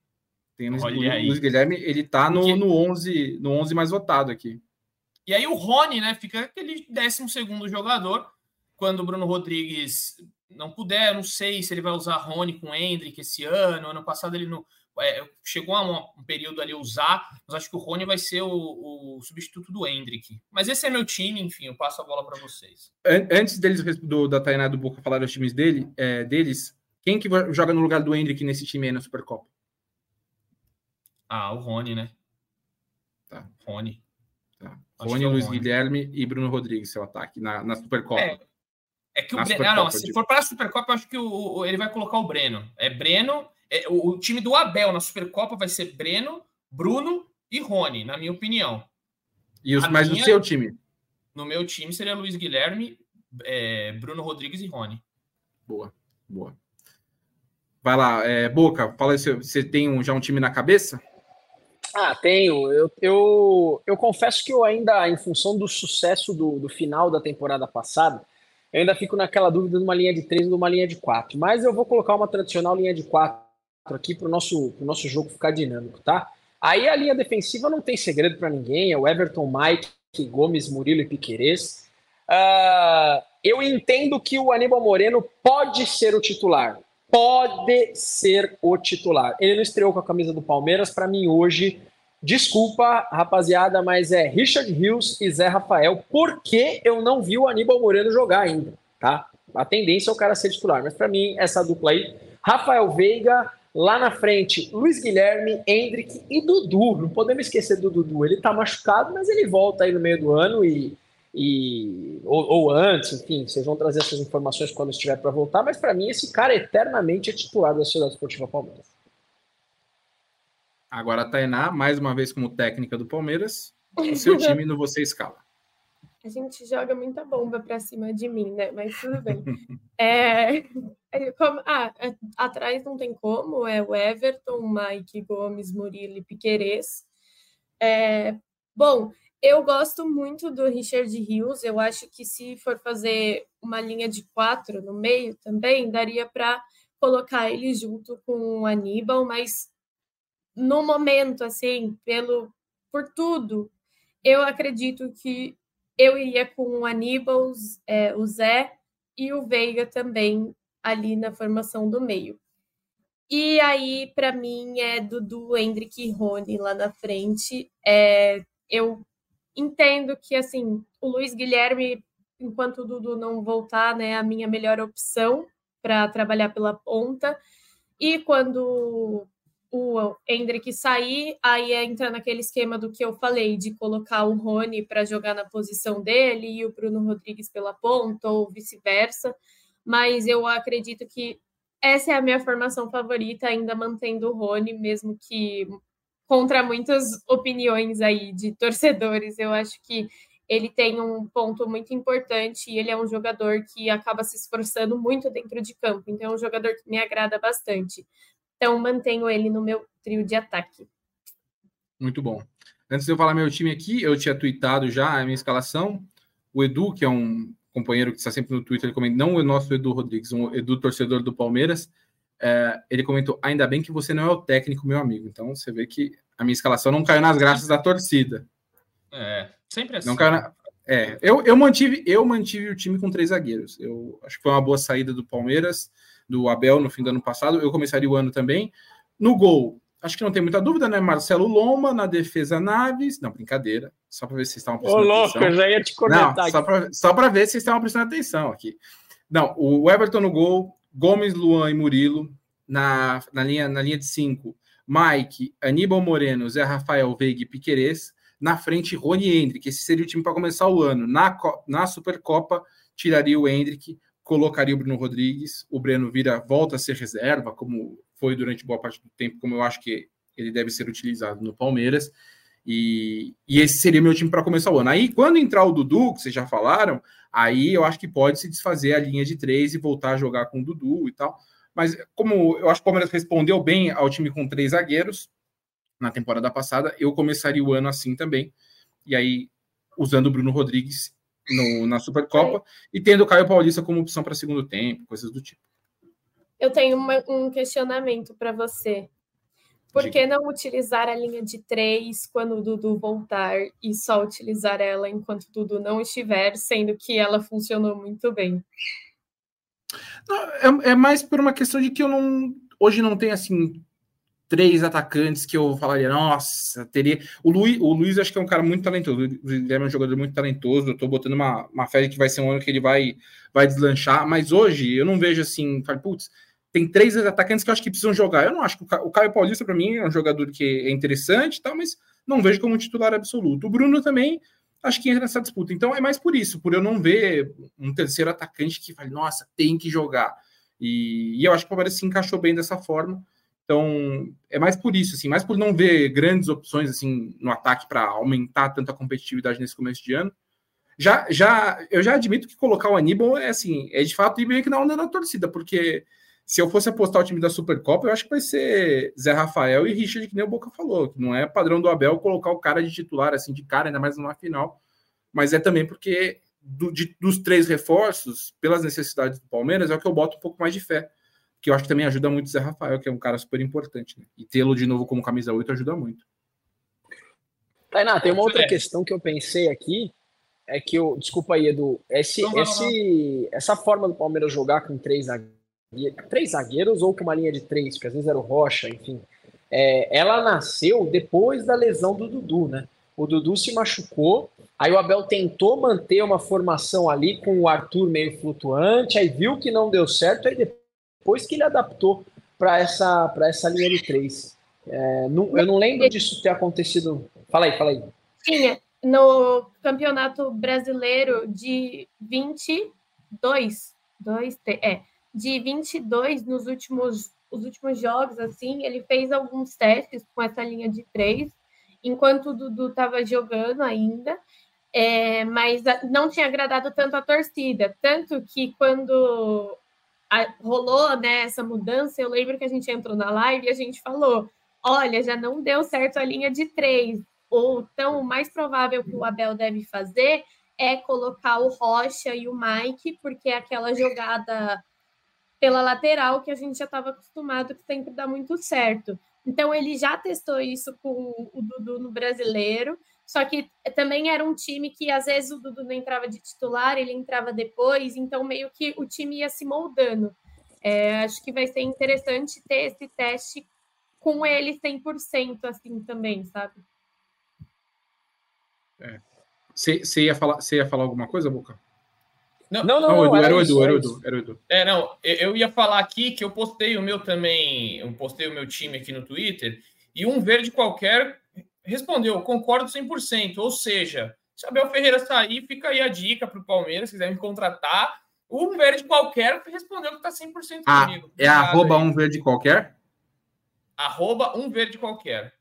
Tem Luiz, Luiz Guilherme, ele tá no, no, 11, no 11 mais votado aqui. E aí o Rony, né, fica aquele 12 segundo jogador, quando o Bruno Rodrigues não puder, não sei se ele vai usar Rony com Hendrick esse ano. Ano passado ele não. É, chegou a um, um, período ali usar, mas acho que o Rony vai ser o, o, substituto do Hendrick. Mas esse é meu time, enfim, eu passo a bola para vocês. Antes deles, do, da Tainá do Boca falar dos times dele, é, deles, quem que joga no lugar do Hendrick nesse time aí na Supercopa? Ah, o Rony, né? Tá. Rony. Tá. Rony, é Luiz Rony. Guilherme e Bruno Rodrigues, seu ataque na, na Supercopa. É, é que o Breno. Ah, não, se for para a Supercopa, eu acho que o, o, ele vai colocar o Breno. É Breno. É, o, o, time do Abel na Supercopa vai ser Breno, Bruno e Rony, na minha opinião. E os, mais minha, no seu time? No meu time seria Luiz Guilherme, é, Bruno Rodrigues e Rony. Boa, boa. Vai lá, é, Boca, fala se você tem um, já um time na cabeça? Ah, tenho. Eu, eu, eu confesso que eu ainda, em função do sucesso do, do final da temporada passada, eu ainda fico naquela dúvida de uma linha de 3 ou de uma linha de 4. Mas eu vou colocar uma tradicional linha de 4 aqui para o nosso, nosso jogo ficar dinâmico, tá? Aí a linha defensiva não tem segredo para ninguém, é o Everton, Mike, Gomes, Murilo e Piquerez. Uh, eu entendo que o Aníbal Moreno pode ser o titular. Pode ser o titular. Ele não estreou com a camisa do Palmeiras. Para mim, hoje, Desculpa, rapaziada, mas é Richard Rios e Zé Rafael, porque eu não vi o Aníbal Moreno jogar ainda, tá? A tendência é o cara ser titular, mas para mim, essa dupla aí, Rafael Veiga, lá na frente, Luiz Guilherme, Hendrick e Dudu. Não podemos esquecer do Dudu, ele tá machucado, mas ele volta aí no meio do ano e. e ou, ou antes, enfim, vocês vão trazer essas informações quando estiver para voltar, mas para mim, esse cara eternamente é titular da Sociedade Esportiva Palmeiras. Agora a Tainá, mais uma vez como técnica do Palmeiras, o seu time no você escala. A gente joga muita bomba para cima de mim, né? Mas tudo bem. é, como, ah, é, atrás não tem como, é o Everton, Mike Gomes, Murilo e Piquerez. É, bom, eu gosto muito do Richard Rios. Eu acho que se for fazer uma linha de quatro no meio também, daria para colocar ele junto com o Aníbal, mas no momento, assim, pelo por tudo, eu acredito que eu iria com o Aníbal, é, o Zé e o Veiga também ali na formação do meio. E aí, para mim, é Dudu, Hendrick e Rony lá na frente. É, eu entendo que, assim, o Luiz Guilherme, enquanto o Dudu não voltar, né, é a minha melhor opção para trabalhar pela ponta. E quando o Hendrick sair, aí entra naquele esquema do que eu falei, de colocar o Rony para jogar na posição dele e o Bruno Rodrigues pela ponta, ou vice-versa. Mas eu acredito que essa é a minha formação favorita, ainda mantendo o Rony, mesmo que contra muitas opiniões aí de torcedores. Eu acho que ele tem um ponto muito importante e ele é um jogador que acaba se esforçando muito dentro de campo. Então, é um jogador que me agrada bastante. Então, mantenho ele no meu trio de ataque. Muito bom. Antes de eu falar meu time aqui, eu tinha tweetado já a minha escalação. O Edu, que é um companheiro que está sempre no Twitter, ele comenta, não o nosso Edu Rodrigues, um Edu torcedor do Palmeiras, é, ele comentou: ainda bem que você não é o técnico, meu amigo. Então você vê que a minha escalação não caiu nas graças da torcida. É, sempre assim. Não caiu na... É, eu, eu, mantive, eu mantive o time com três zagueiros. Eu acho que foi uma boa saída do Palmeiras, do Abel no fim do ano passado. Eu começaria o ano também. No gol, acho que não tem muita dúvida, né? Marcelo Lomba, na defesa Naves. Não, brincadeira. Só para ver se vocês estavam prestando Ô, louco, atenção. eu já ia te comentar. Não, só para ver se vocês estavam prestando atenção aqui. Não, o Everton no gol, Gomes, Luan e Murilo na, na, linha, na linha de cinco. Mike, Aníbal Moreno, Zé Rafael Veiga e Piquerez. Na frente, Rony Hendrick. Esse seria o time para começar o ano. Na, na Supercopa, tiraria o Hendrick, colocaria o Bruno Rodrigues. O Breno vira, volta a ser reserva, como foi durante boa parte do tempo, como eu acho que ele deve ser utilizado no Palmeiras. E, e esse seria meu time para começar o ano. Aí, quando entrar o Dudu, que vocês já falaram, aí eu acho que pode se desfazer a linha de três e voltar a jogar com o Dudu e tal. Mas como eu acho que o Palmeiras respondeu bem ao time com três zagueiros na temporada passada, eu começaria o ano assim também. E aí, usando o Bruno Rodrigues no, na Supercopa é. e tendo o Caio Paulista como opção para segundo tempo, coisas do tipo. Eu tenho uma, um questionamento para você. Por que não utilizar a linha de três quando o Dudu voltar e só utilizar ela enquanto o Dudu não estiver, sendo que ela funcionou muito bem? É, é, mais por uma questão de que eu não. Hoje não tem assim três atacantes que eu falaria, nossa, teria. O Luiz, o Luiz acho que é um cara muito talentoso. Ele é um jogador muito talentoso. Eu tô botando uma, uma fé que vai ser um ano que ele vai, vai deslanchar. Mas hoje eu não vejo assim, falo, putz, tem três atacantes que eu acho que precisam jogar. Eu não acho que o Caio Paulista, para mim, é um jogador que é interessante, tal, mas não vejo como titular absoluto. O Bruno também acho que entra nessa disputa. Então é mais por isso, por eu não ver um terceiro atacante que fale, nossa, tem que jogar. E, e eu acho que o Palmeiras se encaixou bem dessa forma. Então é mais por isso, assim, mais por não ver grandes opções assim no ataque para aumentar tanto a competitividade nesse começo de ano. Já, já, eu já admito que colocar o Aníbal é assim, é de fato ir meio que na onda da torcida, porque se eu fosse apostar o time da Supercopa, eu acho que vai ser Zé Rafael e Richard, que nem o Boca falou. Que não é padrão do Abel colocar o cara de titular assim de cara, ainda mais numa final. Mas é também porque do, de, dos três reforços, pelas necessidades do Palmeiras, é o que eu boto um pouco mais de fé. Que eu acho que também ajuda muito o Zé Rafael, que é um cara super importante. Né? E tê-lo de novo como camisa 8 ajuda muito. Tainá, tem uma outra questão que eu pensei aqui. É que eu. Desculpa aí, Edu. Esse, esse, essa forma do Palmeiras jogar com três zagueiros três zagueiros ou com uma linha de três, porque às vezes era o Rocha, enfim. É, ela nasceu depois da lesão do Dudu, né? O Dudu se machucou, aí o Abel tentou manter uma formação ali com o Arthur meio flutuante, aí viu que não deu certo, aí depois que ele adaptou para essa, essa linha de três. É, não, eu não lembro disso ter acontecido. Fala aí, fala aí. Tinha no Campeonato Brasileiro de 22, dois, é, de 22 nos últimos, os últimos jogos, assim, ele fez alguns testes com essa linha de três, enquanto o Dudu estava jogando ainda, é, mas não tinha agradado tanto a torcida, tanto que quando a, rolou né, essa mudança, eu lembro que a gente entrou na live e a gente falou, olha, já não deu certo a linha de três, ou então o mais provável que o Abel deve fazer é colocar o Rocha e o Mike, porque aquela jogada pela lateral, que a gente já estava acostumado que sempre dá muito certo. Então ele já testou isso com o Dudu no brasileiro, só que também era um time que às vezes o Dudu não entrava de titular, ele entrava depois, então meio que o time ia se moldando. É, acho que vai ser interessante ter esse teste com ele 100% assim também, sabe? Você é. ia, falar, ia falar alguma coisa, Boca? Não, não, não, não, era, o Edu, era o Edu, era o Edu. É, não, eu ia falar aqui que eu postei o meu também, eu postei o meu time aqui no Twitter, e um verde qualquer respondeu, concordo 100%, ou seja, se Abel Ferreira sair, fica aí a dica para o Palmeiras, se quiser me contratar, um verde qualquer respondeu que está 100% ah, comigo. É arroba um verde qualquer? Arroba um verde qualquer.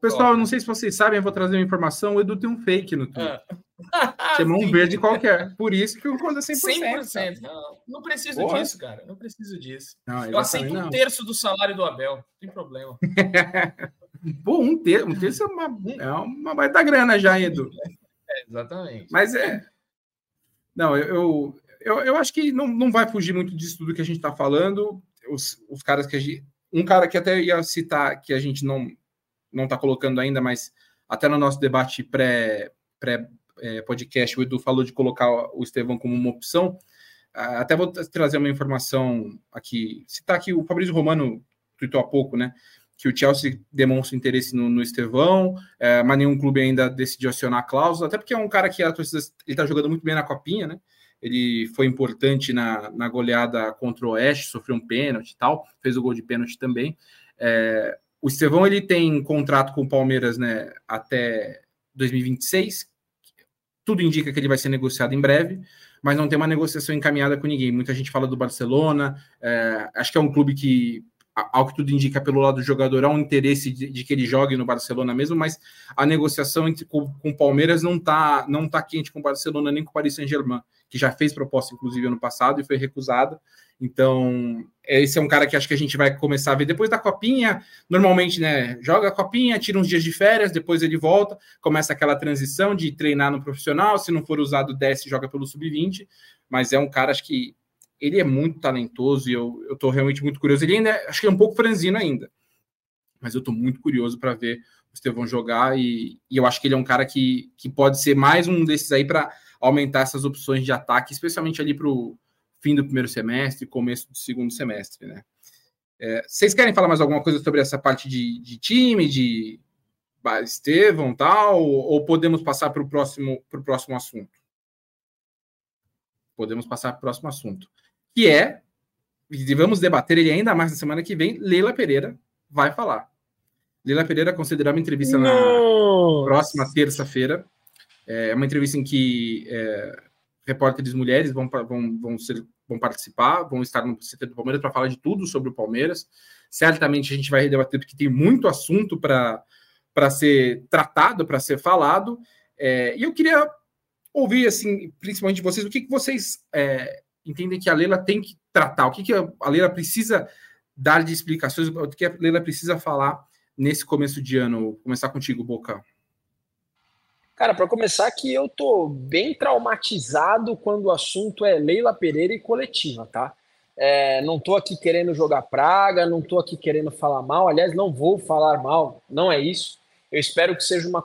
Pessoal, eu não sei se vocês sabem, eu vou trazer uma informação. O Edu tem um fake no Twitter. Ah. Chamou um verde qualquer. Por isso que o concordo 100%. 100%. Não, não preciso Boa. disso, cara. Não preciso disso. Não, eu aceito um terço do salário do Abel. Não tem problema. Pô, um terço, um terço é uma, é uma baita grana já, Edu. É, exatamente. Mas é. Não, eu, eu, eu acho que não, não vai fugir muito disso tudo que a gente está falando. Os, os caras que a gente. Um cara que até ia citar que a gente não não está colocando ainda, mas até no nosso debate pré, pré é, podcast, o Edu falou de colocar o Estevão como uma opção. Ah, até vou trazer uma informação aqui. Citar aqui, o Fabrício Romano tweetou há pouco, né? Que o Chelsea demonstra interesse no, no Estevão, é, mas nenhum clube ainda decidiu acionar a cláusula, até porque é um cara que a torcida está jogando muito bem na copinha, né? Ele foi importante na, na goleada contra o Oeste, sofreu um pênalti e tal, fez o gol de pênalti também. É, o Estevão ele tem contrato com o Palmeiras né, até 2026. Tudo indica que ele vai ser negociado em breve, mas não tem uma negociação encaminhada com ninguém. Muita gente fala do Barcelona. É, acho que é um clube que, ao que tudo indica pelo lado do jogador, há um interesse de, de que ele jogue no Barcelona mesmo, mas a negociação entre, com, o Palmeiras não está não tá quente com o Barcelona nem com o Paris Saint-Germain, que já fez proposta, inclusive, ano passado e foi recusada. Então, esse é um cara que acho que a gente vai começar a ver depois da copinha. Normalmente, né? Joga a copinha, tira uns dias de férias, depois ele volta, começa aquela transição de treinar no profissional. Se não for usado, desce joga pelo sub-20. Mas é um cara, acho que ele é muito talentoso e eu, eu tô realmente muito curioso. Ele ainda acho que é um pouco franzino ainda, mas eu tô muito curioso para ver o Estevão jogar e, e, eu acho que ele é um cara que, que pode ser mais um desses aí para aumentar essas opções de ataque, especialmente ali para o fim do primeiro semestre, começo do segundo semestre, né? É, vocês querem falar mais alguma coisa sobre essa parte de, de time, de Estevão tal, ou podemos passar para o próximo, próximo assunto? Podemos passar para o próximo assunto, que é, e vamos debater ele ainda mais na semana que vem, Leila Pereira vai falar. Leila Pereira considerou uma entrevista na próxima terça-feira. É uma entrevista em que é, repórteres mulheres vão, vão, vão ser vão participar, vão estar no CT do Palmeiras para falar de tudo sobre o Palmeiras. Certamente a gente vai debater, porque tem muito assunto para ser tratado, para ser falado. É, e eu queria ouvir, assim, principalmente de vocês, o que, que vocês é, entendem que a Leila tem que tratar, o que, que a Leila precisa dar de explicações, o que a Leila precisa falar nesse começo de ano. Vou começar contigo, Boca. Cara, para começar que eu tô bem traumatizado quando o assunto é Leila Pereira e coletiva, tá? É, não tô aqui querendo jogar praga, não tô aqui querendo falar mal. Aliás, não vou falar mal, não é isso. Eu espero que seja uma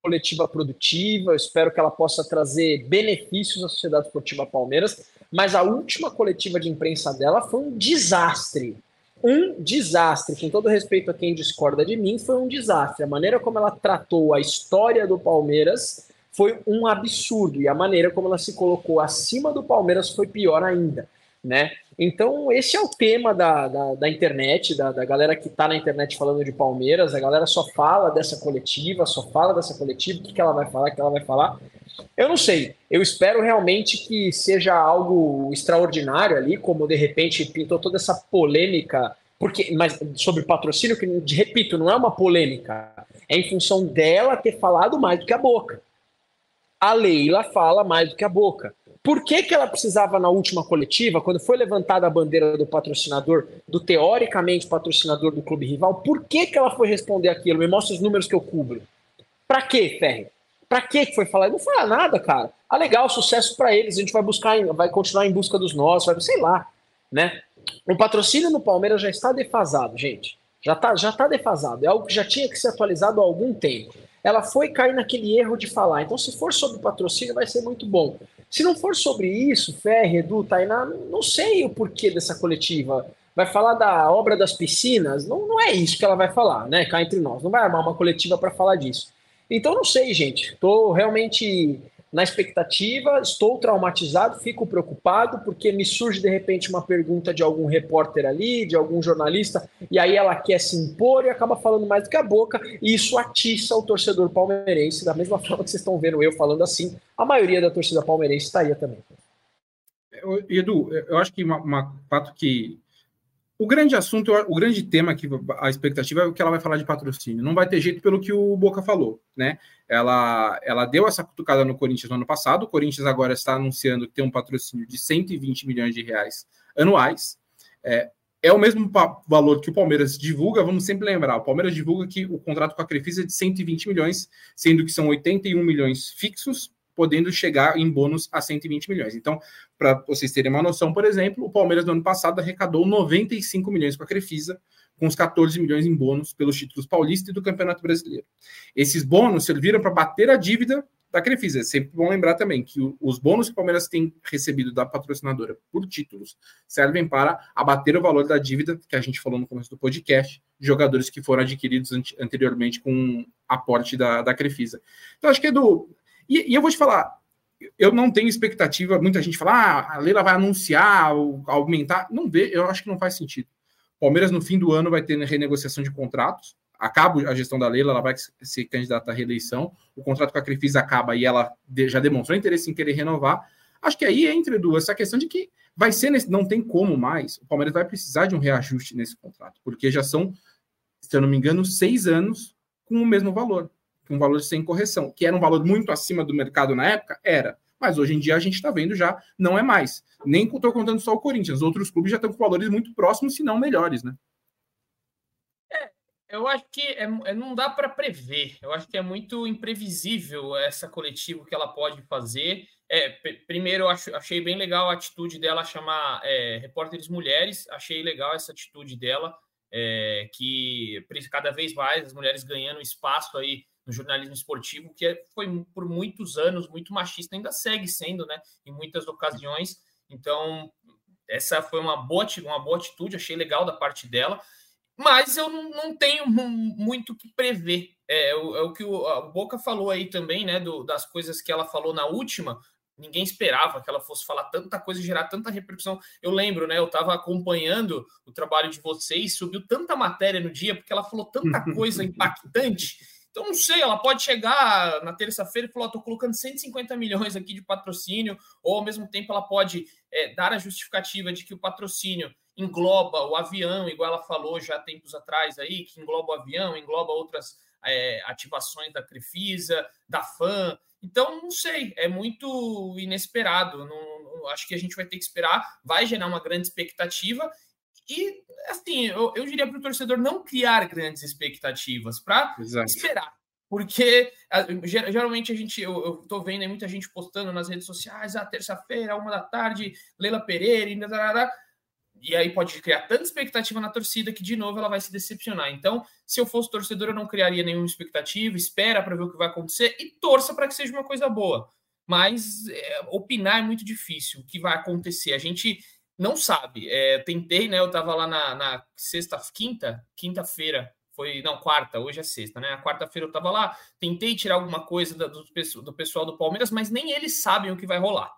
coletiva produtiva, eu espero que ela possa trazer benefícios à Sociedade Esportiva Palmeiras, mas a última coletiva de imprensa dela foi um desastre um desastre. Com todo respeito a quem discorda de mim, foi um desastre. A maneira como ela tratou a história do Palmeiras foi um absurdo. E a maneira como ela se colocou acima do Palmeiras foi pior ainda. Né? Então, esse é o tema da, da, da internet, da, da, galera que está na internet falando de Palmeiras. A galera só fala dessa coletiva, só fala dessa coletiva, o que, que ela vai falar, o que ela vai falar. Eu não sei. Eu espero realmente que seja algo extraordinário ali, como de repente pintou toda essa polêmica, porque, mas sobre patrocínio, que, repito, não é uma polêmica. É em função dela ter falado mais do que a boca. A Leila fala mais do que a boca. Por que, que ela precisava, na última coletiva, quando foi levantada a bandeira do patrocinador, do teoricamente patrocinador do clube rival, por que, que ela foi responder aquilo? Me mostra os números que eu cubro. Pra quê, Ferre? Pra que foi falar? Não fala nada, cara. Ah, legal, sucesso para eles. A gente vai buscar, vai continuar em busca dos nossos, vai, sei lá, né? O patrocínio no Palmeiras já está defasado, gente. Já está já tá defasado. É algo que já tinha que ser atualizado há algum tempo. Ela foi cair naquele erro de falar. Então, se for sobre patrocínio, vai ser muito bom. Se não for sobre isso, Ferre, Edu, Tainá, não sei o porquê dessa coletiva. Vai falar da obra das piscinas? Não, não é isso que ela vai falar, né? Cá entre nós. Não vai armar uma coletiva para falar disso. Então, não sei, gente. Estou realmente na expectativa, estou traumatizado, fico preocupado, porque me surge de repente uma pergunta de algum repórter ali, de algum jornalista, e aí ela quer se impor e acaba falando mais do que a boca, e isso atiça o torcedor palmeirense, da mesma forma que vocês estão vendo eu falando assim, a maioria da torcida palmeirense está aí também. Edu, eu acho que um fato que o grande assunto, o grande tema que a expectativa é o que ela vai falar de patrocínio. Não vai ter jeito pelo que o Boca falou, né? Ela, ela deu essa cutucada no Corinthians no ano passado. O Corinthians agora está anunciando que tem um patrocínio de 120 milhões de reais anuais. É, é o mesmo valor que o Palmeiras divulga. Vamos sempre lembrar: o Palmeiras divulga que o contrato com a Crefisa é de 120 milhões, sendo que são 81 milhões fixos podendo chegar em bônus a 120 milhões. Então, para vocês terem uma noção, por exemplo, o Palmeiras no ano passado arrecadou 95 milhões com a Crefisa, com os 14 milhões em bônus pelos títulos paulista e do Campeonato Brasileiro. Esses bônus serviram para bater a dívida da Crefisa. É sempre bom lembrar também que os bônus que o Palmeiras tem recebido da patrocinadora por títulos servem para abater o valor da dívida que a gente falou no começo do podcast, jogadores que foram adquiridos anteriormente com aporte da, da Crefisa. Então, acho que, Edu, e, e eu vou te falar, eu não tenho expectativa, muita gente fala, ah, a Leila vai anunciar, aumentar. Não vê, eu acho que não faz sentido. Palmeiras, no fim do ano, vai ter renegociação de contratos. Acaba a gestão da Leila, ela vai ser candidata à reeleição. O contrato com a Crefisa acaba e ela já demonstrou interesse em querer renovar. Acho que aí entra, Edu, essa questão de que vai ser, nesse, não tem como mais. O Palmeiras vai precisar de um reajuste nesse contrato, porque já são, se eu não me engano, seis anos com o mesmo valor um valor sem correção, que era um valor muito acima do mercado na época, era. Mas hoje em dia a gente está vendo já, não é mais. Nem estou contando só o Corinthians, outros clubes já estão com valores muito próximos, se não melhores, né? É, eu acho que é, é não dá para prever. Eu acho que é muito imprevisível essa coletiva que ela pode fazer. É, primeiro, eu acho, achei bem legal a atitude dela chamar é, repórteres mulheres. Achei legal essa atitude dela, é, que cada vez mais as mulheres ganhando espaço aí no jornalismo esportivo, que é, foi por muitos anos muito machista, ainda segue sendo, né, em muitas ocasiões. Então, essa foi uma boa, uma boa atitude, achei legal da parte dela, mas eu não, tenho muito que prever. É, é, o, é o que o, a Boca falou aí também, né, do, das coisas que ela falou na última, ninguém esperava que ela fosse falar tanta coisa e gerar tanta repercussão. Eu lembro, né? Eu estava acompanhando o trabalho de vocês, subiu tanta matéria no dia, porque ela falou tanta coisa impactante então, não sei, ela pode chegar na terça-feira e falar: estou colocando 150 milhões aqui de patrocínio, ou ao mesmo tempo ela pode é, dar a justificativa de que o patrocínio engloba o avião, igual ela falou já tempos atrás aí, que engloba o avião, engloba outras é, ativações da Crefisa, da FAM. Então, não sei, é muito inesperado. Não, não, acho que a gente vai ter que esperar, vai gerar uma grande expectativa e, assim, eu, eu diria para o torcedor não criar grandes expectativas, para esperar. Porque geralmente a gente, eu, eu tô vendo muita gente postando nas redes sociais, ah, terça-feira, uma da tarde, Leila Pereira, e, e aí pode criar tanta expectativa na torcida que de novo ela vai se decepcionar. Então, se eu fosse torcedor, eu não criaria nenhuma expectativa, espera para ver o que vai acontecer e torça para que seja uma coisa boa. Mas é, opinar é muito difícil o que vai acontecer. A gente não sabe. É, tentei, né? Eu tava lá na, na sexta, quinta, quinta-feira, foi, não, quarta, hoje é sexta, né? A quarta-feira eu tava lá, tentei tirar alguma coisa do, do, pessoal do Palmeiras, mas nem eles sabem o que vai rolar.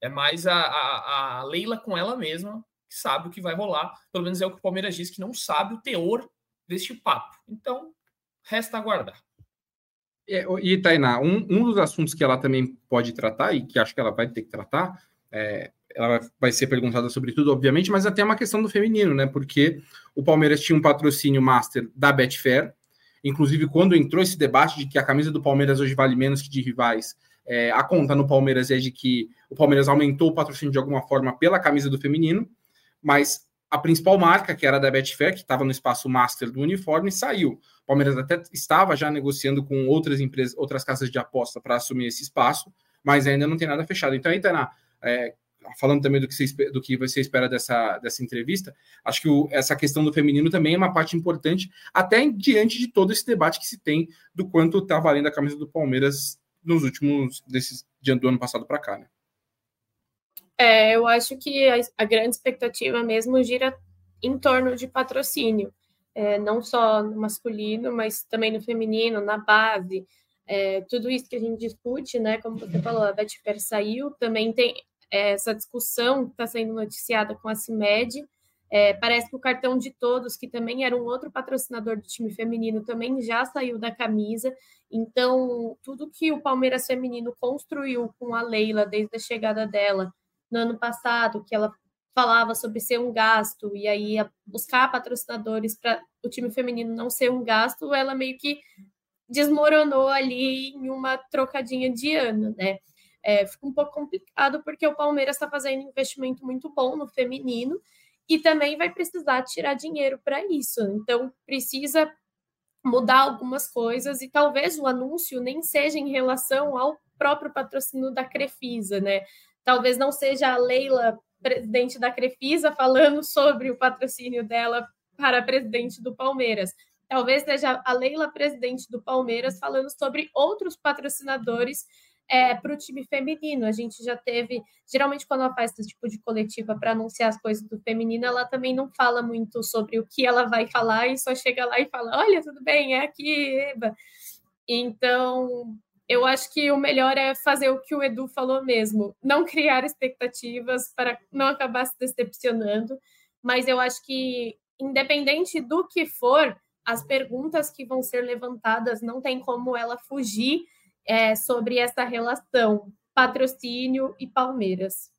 É mais a, a, a Leila com ela mesma que sabe o que vai rolar. Pelo menos é o que o Palmeiras diz, que não sabe o teor deste papo. Então, resta aguardar. É, e, Tainá, um, um dos assuntos que ela também pode tratar, e que acho que ela vai ter que tratar, é, ela vai ser perguntada sobre tudo, obviamente, mas até uma questão do feminino, né? Porque o Palmeiras tinha um patrocínio master da Betfair, inclusive quando entrou esse debate de que a camisa do Palmeiras hoje vale menos que de rivais, é, a conta no Palmeiras é de que o Palmeiras aumentou o patrocínio de alguma forma pela camisa do feminino, mas a principal marca, que era da Betfair, que estava no espaço master do uniforme, saiu. O Palmeiras até estava já negociando com outras empresas, outras casas de aposta para assumir esse espaço, mas ainda não tem nada fechado. Então, aí, Tainá, é, falando também do que, você, do que você espera dessa, dessa entrevista, acho que o, essa questão do feminino também é uma parte importante, até diante de todo esse debate que se tem do quanto está valendo a camisa do Palmeiras nos últimos, desses, do ano passado para cá, né? É, eu acho que a, a, grande expectativa mesmo gira em torno de patrocínio, é, não só no masculino, mas também no feminino, na base, é, tudo isso que a gente discute, né? Como você falou, a Betfair saiu, também tem é, essa discussão que está sendo noticiada com a CIMED. É, parece que o cartão de todos, que também era um outro patrocinador do time feminino, também já saiu da camisa. Então, tudo que o Palmeiras feminino construiu com a Leila desde a chegada dela no ano passado, que ela falava sobre ser um gasto e aí buscar patrocinadores para o time feminino não ser um gasto, ela meio que desmoronou ali em uma trocadinha de ano, né? É, fica um pouco complicado porque o Palmeiras está fazendo um investimento muito bom no feminino e também vai precisar tirar dinheiro para isso. Então precisa mudar algumas coisas e talvez o anúncio nem seja em relação ao próprio patrocínio da Crefisa, né? Talvez não seja a Leila presidente da Crefisa, falando sobre o patrocínio dela para presidente do Palmeiras. Talvez seja a Leila, presidente do Palmeiras, falando sobre outros patrocinadores é, para o time feminino. A gente já teve, geralmente, quando ela faz esse tipo de coletiva para anunciar as coisas do feminino, ela também não fala muito sobre o que ela vai falar e só chega lá e fala: Olha, tudo bem, é aqui. Então, eu acho que o melhor é fazer o que o Edu falou mesmo, não criar expectativas para não acabar se decepcionando, mas eu acho que, independente do que for, as perguntas que vão ser levantadas não tem como ela fugir é, sobre essa relação patrocínio e Palmeiras.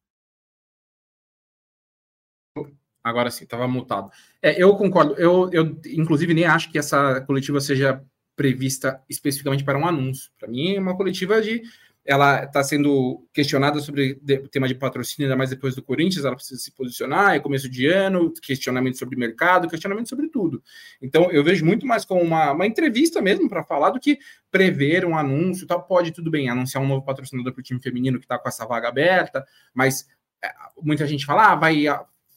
Agora sim, estava mutado. É, eu concordo. Eu, eu, inclusive, nem acho que essa coletiva seja prevista especificamente para um anúncio. Para mim, é uma coletiva de. Ela está sendo questionada sobre o tema de patrocínio, ainda mais depois do Corinthians, ela precisa se posicionar, é começo de ano, questionamento sobre mercado, questionamento sobre tudo. Então, eu vejo muito mais como uma, uma entrevista mesmo para falar do que prever um anúncio tal. Pode, tudo bem, anunciar um novo patrocinador para o time feminino que está com essa vaga aberta, mas é, muita gente fala, ah, vai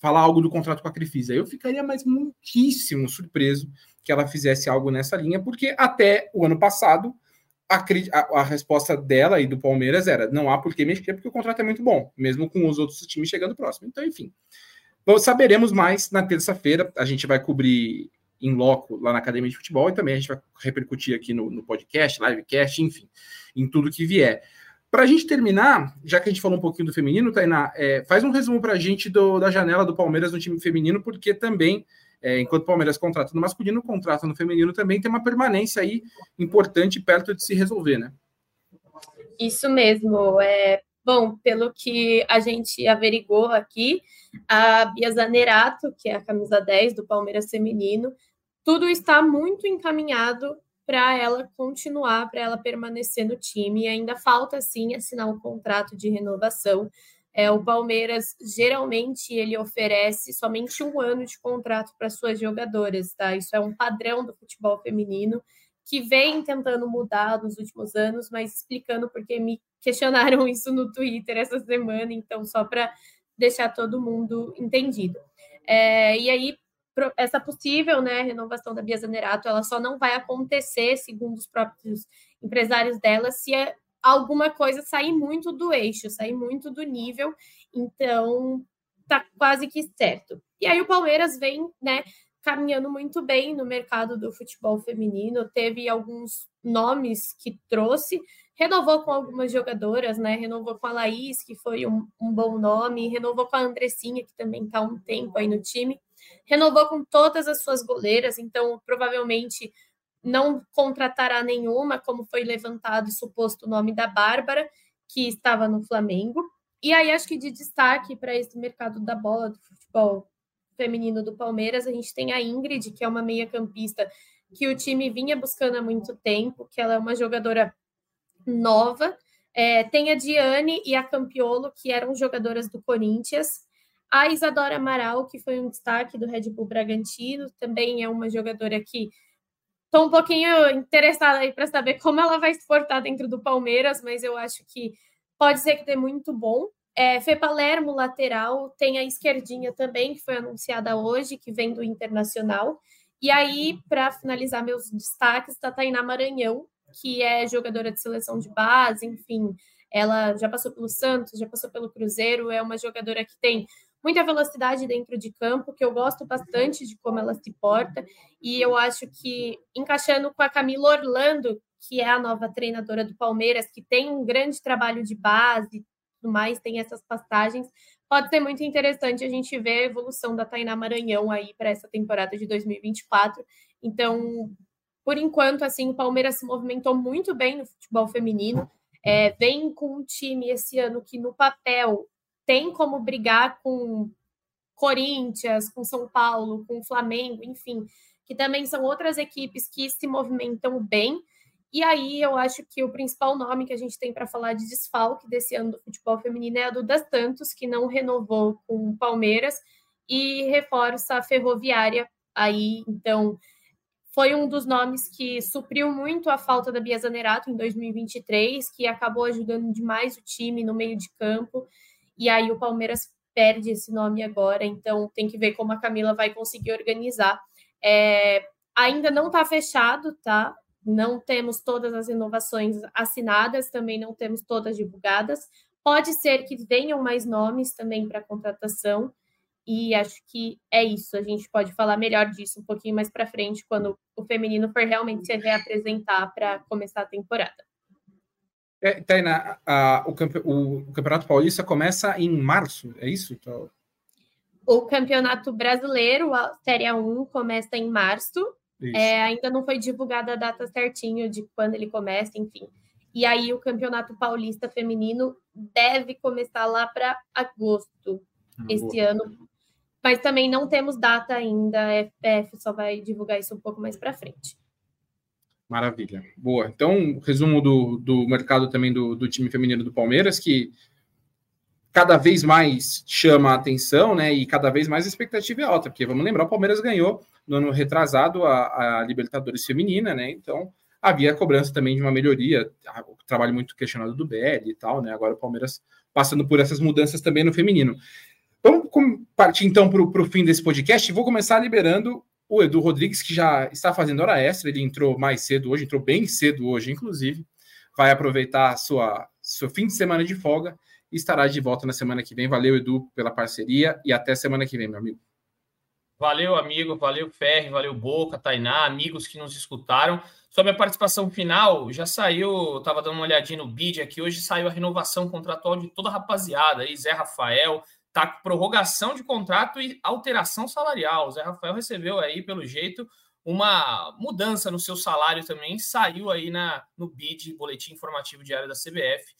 falar algo do contrato com a Crefisa. Eu ficaria mais muitíssimo surpreso que ela fizesse algo nessa linha, porque até o ano passado a, a, resposta dela e do Palmeiras era: não há por que mexer, porque o contrato é muito bom, mesmo com os outros times chegando próximo. Então, enfim. Bom, saberemos mais na terça-feira. A gente vai cobrir em loco lá na Academia de Futebol e também a gente vai repercutir aqui no, no podcast, livecast, enfim, em tudo que vier. Para a gente terminar, já que a gente falou um pouquinho do feminino, Tainá, é, faz um resumo para a gente do, da janela do Palmeiras no time feminino, porque também é, enquanto o Palmeiras contrata no masculino, contrata no feminino também, tem uma permanência aí importante perto de se resolver, né? Isso mesmo. É, bom, pelo que a gente averigou aqui, a Bia Zanerato, que é a camisa 10 do Palmeiras feminino, tudo está muito encaminhado para ela continuar, para ela permanecer no time. E ainda falta, sim, assinar um contrato de renovação. É, o Palmeiras geralmente ele oferece somente um ano de contrato para suas jogadoras, tá? Isso é um padrão do futebol feminino que vem tentando mudar nos últimos anos, mas explicando porque me questionaram isso no Twitter essa semana, então só para deixar todo mundo entendido. É, e aí essa possível né, renovação da Bia Zanerato, ela só não vai acontecer, segundo os próprios empresários dela, se alguma coisa sair muito do eixo, sair muito do nível, então tá quase que certo. E aí o Palmeiras vem, né, caminhando muito bem no mercado do futebol feminino, teve alguns nomes que trouxe, renovou com algumas jogadoras, né? Renovou com a Laís, que foi um, um bom nome, renovou com a Andressinha, que também está um tempo aí no time, renovou com todas as suas goleiras, então provavelmente não contratará nenhuma, como foi levantado e suposto o nome da Bárbara, que estava no Flamengo. E aí, acho que de destaque para esse mercado da bola do futebol feminino do Palmeiras, a gente tem a Ingrid, que é uma meia-campista que o time vinha buscando há muito tempo, que ela é uma jogadora nova. É, tem a Diane e a Campiolo, que eram jogadoras do Corinthians. A Isadora Amaral, que foi um destaque do Red Bull Bragantino, também é uma jogadora que Estou um pouquinho interessada aí para saber como ela vai se portar dentro do Palmeiras, mas eu acho que pode ser que dê muito bom. É, Fê Palermo, lateral, tem a esquerdinha também, que foi anunciada hoje, que vem do Internacional. E aí, para finalizar meus destaques, está Tainá Maranhão, que é jogadora de seleção de base, enfim, ela já passou pelo Santos, já passou pelo Cruzeiro, é uma jogadora que tem muita velocidade dentro de campo, que eu gosto bastante de como ela se porta, e eu acho que encaixando com a Camila Orlando, que é a nova treinadora do Palmeiras, que tem um grande trabalho de base tudo mais, tem essas passagens. Pode ser muito interessante a gente ver a evolução da Tainá Maranhão aí para essa temporada de 2024. Então, por enquanto, assim, o Palmeiras se movimentou muito bem no futebol feminino. É, vem com um time esse ano que, no papel, tem como brigar com Corinthians, com São Paulo, com Flamengo, enfim, que também são outras equipes que se movimentam bem. E aí eu acho que o principal nome que a gente tem para falar de desfalque desse ano do futebol feminino é a Duda Santos, que não renovou com o Palmeiras e reforça a Ferroviária aí. Então, foi um dos nomes que supriu muito a falta da Bia Zanerato em 2023, que acabou ajudando demais o time no meio de campo. E aí o Palmeiras perde esse nome agora, então tem que ver como a Camila vai conseguir organizar. É, ainda não está fechado, tá? Não temos todas as inovações assinadas, também não temos todas divulgadas. Pode ser que venham mais nomes também para contratação, e acho que é isso. A gente pode falar melhor disso um pouquinho mais para frente, quando o feminino for realmente se reapresentar para começar a temporada. É, Tainá, a, o, o, Campeonato Paulista começa em março, é isso? O Campeonato Brasileiro, a Série 1, começa em março. É, ainda não foi divulgada a data certinho de quando ele começa, enfim. E aí o Campeonato Paulista Feminino deve começar lá para agosto ah, este boa. ano. Mas também não temos data ainda. A FPF só vai divulgar isso um pouco mais para frente. Maravilha. Boa. Então, resumo do, do mercado também do, do time feminino do Palmeiras, que cada vez mais chama a atenção, né? E cada vez mais a expectativa é alta, porque vamos lembrar, o Palmeiras ganhou no ano retrasado a, a Libertadores Feminina, né? Então havia cobrança também de uma melhoria, o trabalho muito questionado do BL e tal, né? Agora o Palmeiras passando por essas mudanças também no feminino. Vamos partir então para o fim desse podcast. Vou começar liberando o Edu Rodrigues, que já está fazendo hora extra, ele entrou mais cedo hoje, entrou bem cedo hoje, inclusive. Vai aproveitar sua seu fim de semana de folga e estará de volta na semana que vem. Valeu, Edu, pela parceria e até semana que vem, meu amigo. Valeu, amigo, valeu, Ferri, valeu, Boca, Tainá, amigos que nos escutaram. Sobre a participação final, já saiu, estava dando uma olhadinha no bid aqui, hoje saiu a renovação contratual de toda a rapaziada aí, Zé Rafael, tá com prorrogação de contrato e alteração salarial. O Zé Rafael recebeu aí, pelo jeito, uma mudança no seu salário também, saiu aí na, no BID, Boletim Informativo Diário da CBF.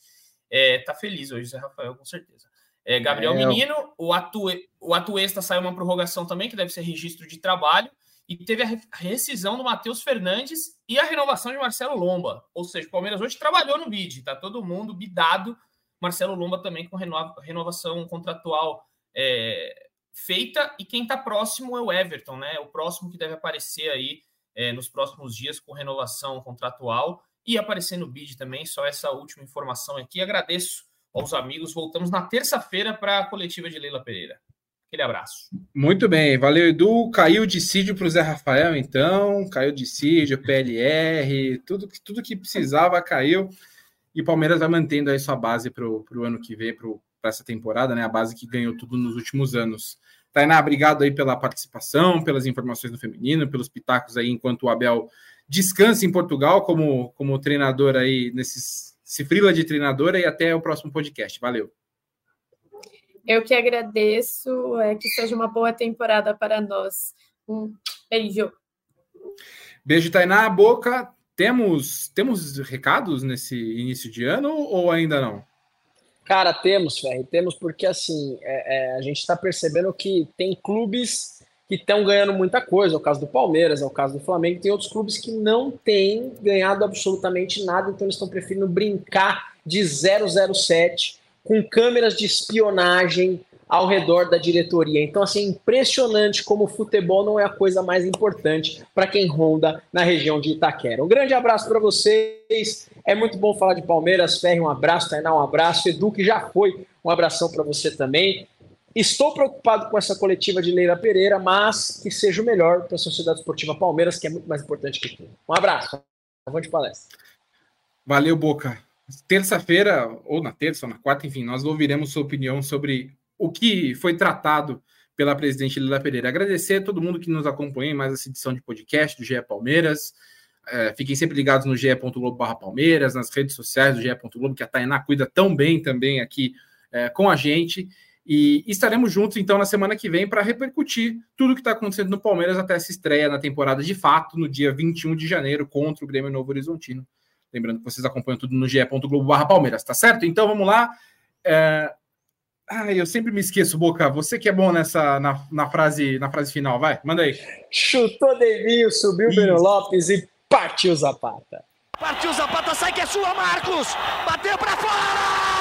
É, tá feliz hoje, Zé Rafael, com certeza. É, Gabriel é, Menino, o, Atue, o Atuesta saiu uma prorrogação também, que deve ser registro de trabalho, e teve a rescisão do Matheus Fernandes e a renovação de Marcelo Lomba. Ou seja, o Palmeiras hoje trabalhou no BID, tá todo mundo bidado Marcelo Lomba também com renova, renovação contratual é, feita, e quem está próximo é o Everton, né? O próximo que deve aparecer aí é, nos próximos dias com renovação contratual e aparecer no bid também. Só essa última informação aqui. Agradeço aos amigos. Voltamos na terça-feira para a coletiva de Leila Pereira. Aquele abraço. Muito bem, valeu, Edu. Caiu dissídio para o Zé Rafael, então. Caiu dissídio, PLR, tudo, tudo que precisava caiu. E o Palmeiras vai mantendo aí sua base para o ano que vem, para essa temporada, né? A base que ganhou tudo nos últimos anos. Tainá, obrigado aí pela participação, pelas informações do feminino, pelos pitacos aí, enquanto o Abel descansa em Portugal como, como treinador aí, nesses frila de treinadora, e até o próximo podcast. Valeu. Eu que agradeço, é, que seja uma boa temporada para nós. Um beijo. Beijo, Tainá. Boca, temos, temos recados nesse início de ano ou ainda não? Cara, temos, Ferri, temos porque assim, é, é, a gente está percebendo que tem clubes que estão ganhando muita coisa, é o caso do Palmeiras, é o caso do Flamengo, tem outros clubes que não têm ganhado absolutamente nada, então eles estão preferindo brincar de 007 com câmeras de espionagem ao redor da diretoria. Então, assim, é impressionante como o futebol não é a coisa mais importante para quem ronda na região de Itaquera. Um grande abraço para vocês. É muito bom falar de Palmeiras. Ferre, um abraço. Tainá, um abraço. Edu, que já foi, um abração para você também. Estou preocupado com essa coletiva de Leila Pereira, mas que seja o melhor para a Sociedade Esportiva Palmeiras, que é muito mais importante que tudo. Um abraço. Avante palestra. Valeu, Boca. Terça-feira, ou na terça, ou na quarta, enfim, nós ouviremos sua opinião sobre o que foi tratado pela presidente Lila Pereira. Agradecer a todo mundo que nos acompanha em mais essa edição de podcast do GE Palmeiras. É, fiquem sempre ligados no ge.globo Palmeiras, nas redes sociais do ge.globo, que a Tainá cuida tão bem também aqui é, com a gente. E estaremos juntos então na semana que vem para repercutir tudo o que está acontecendo no Palmeiras até essa estreia na temporada de fato, no dia 21 de janeiro, contra o Grêmio Novo Horizontino. Lembrando que vocês acompanham tudo no ge.globo Palmeiras, tá certo? Então vamos lá. É... Ah, eu sempre me esqueço, Boca. Você que é bom nessa na, na frase na frase final, vai, manda aí. Chutou Devinho, subiu o Breno Lopes e partiu Zapata. Partiu Zapata, sai que é sua, Marcos! Bateu para fora!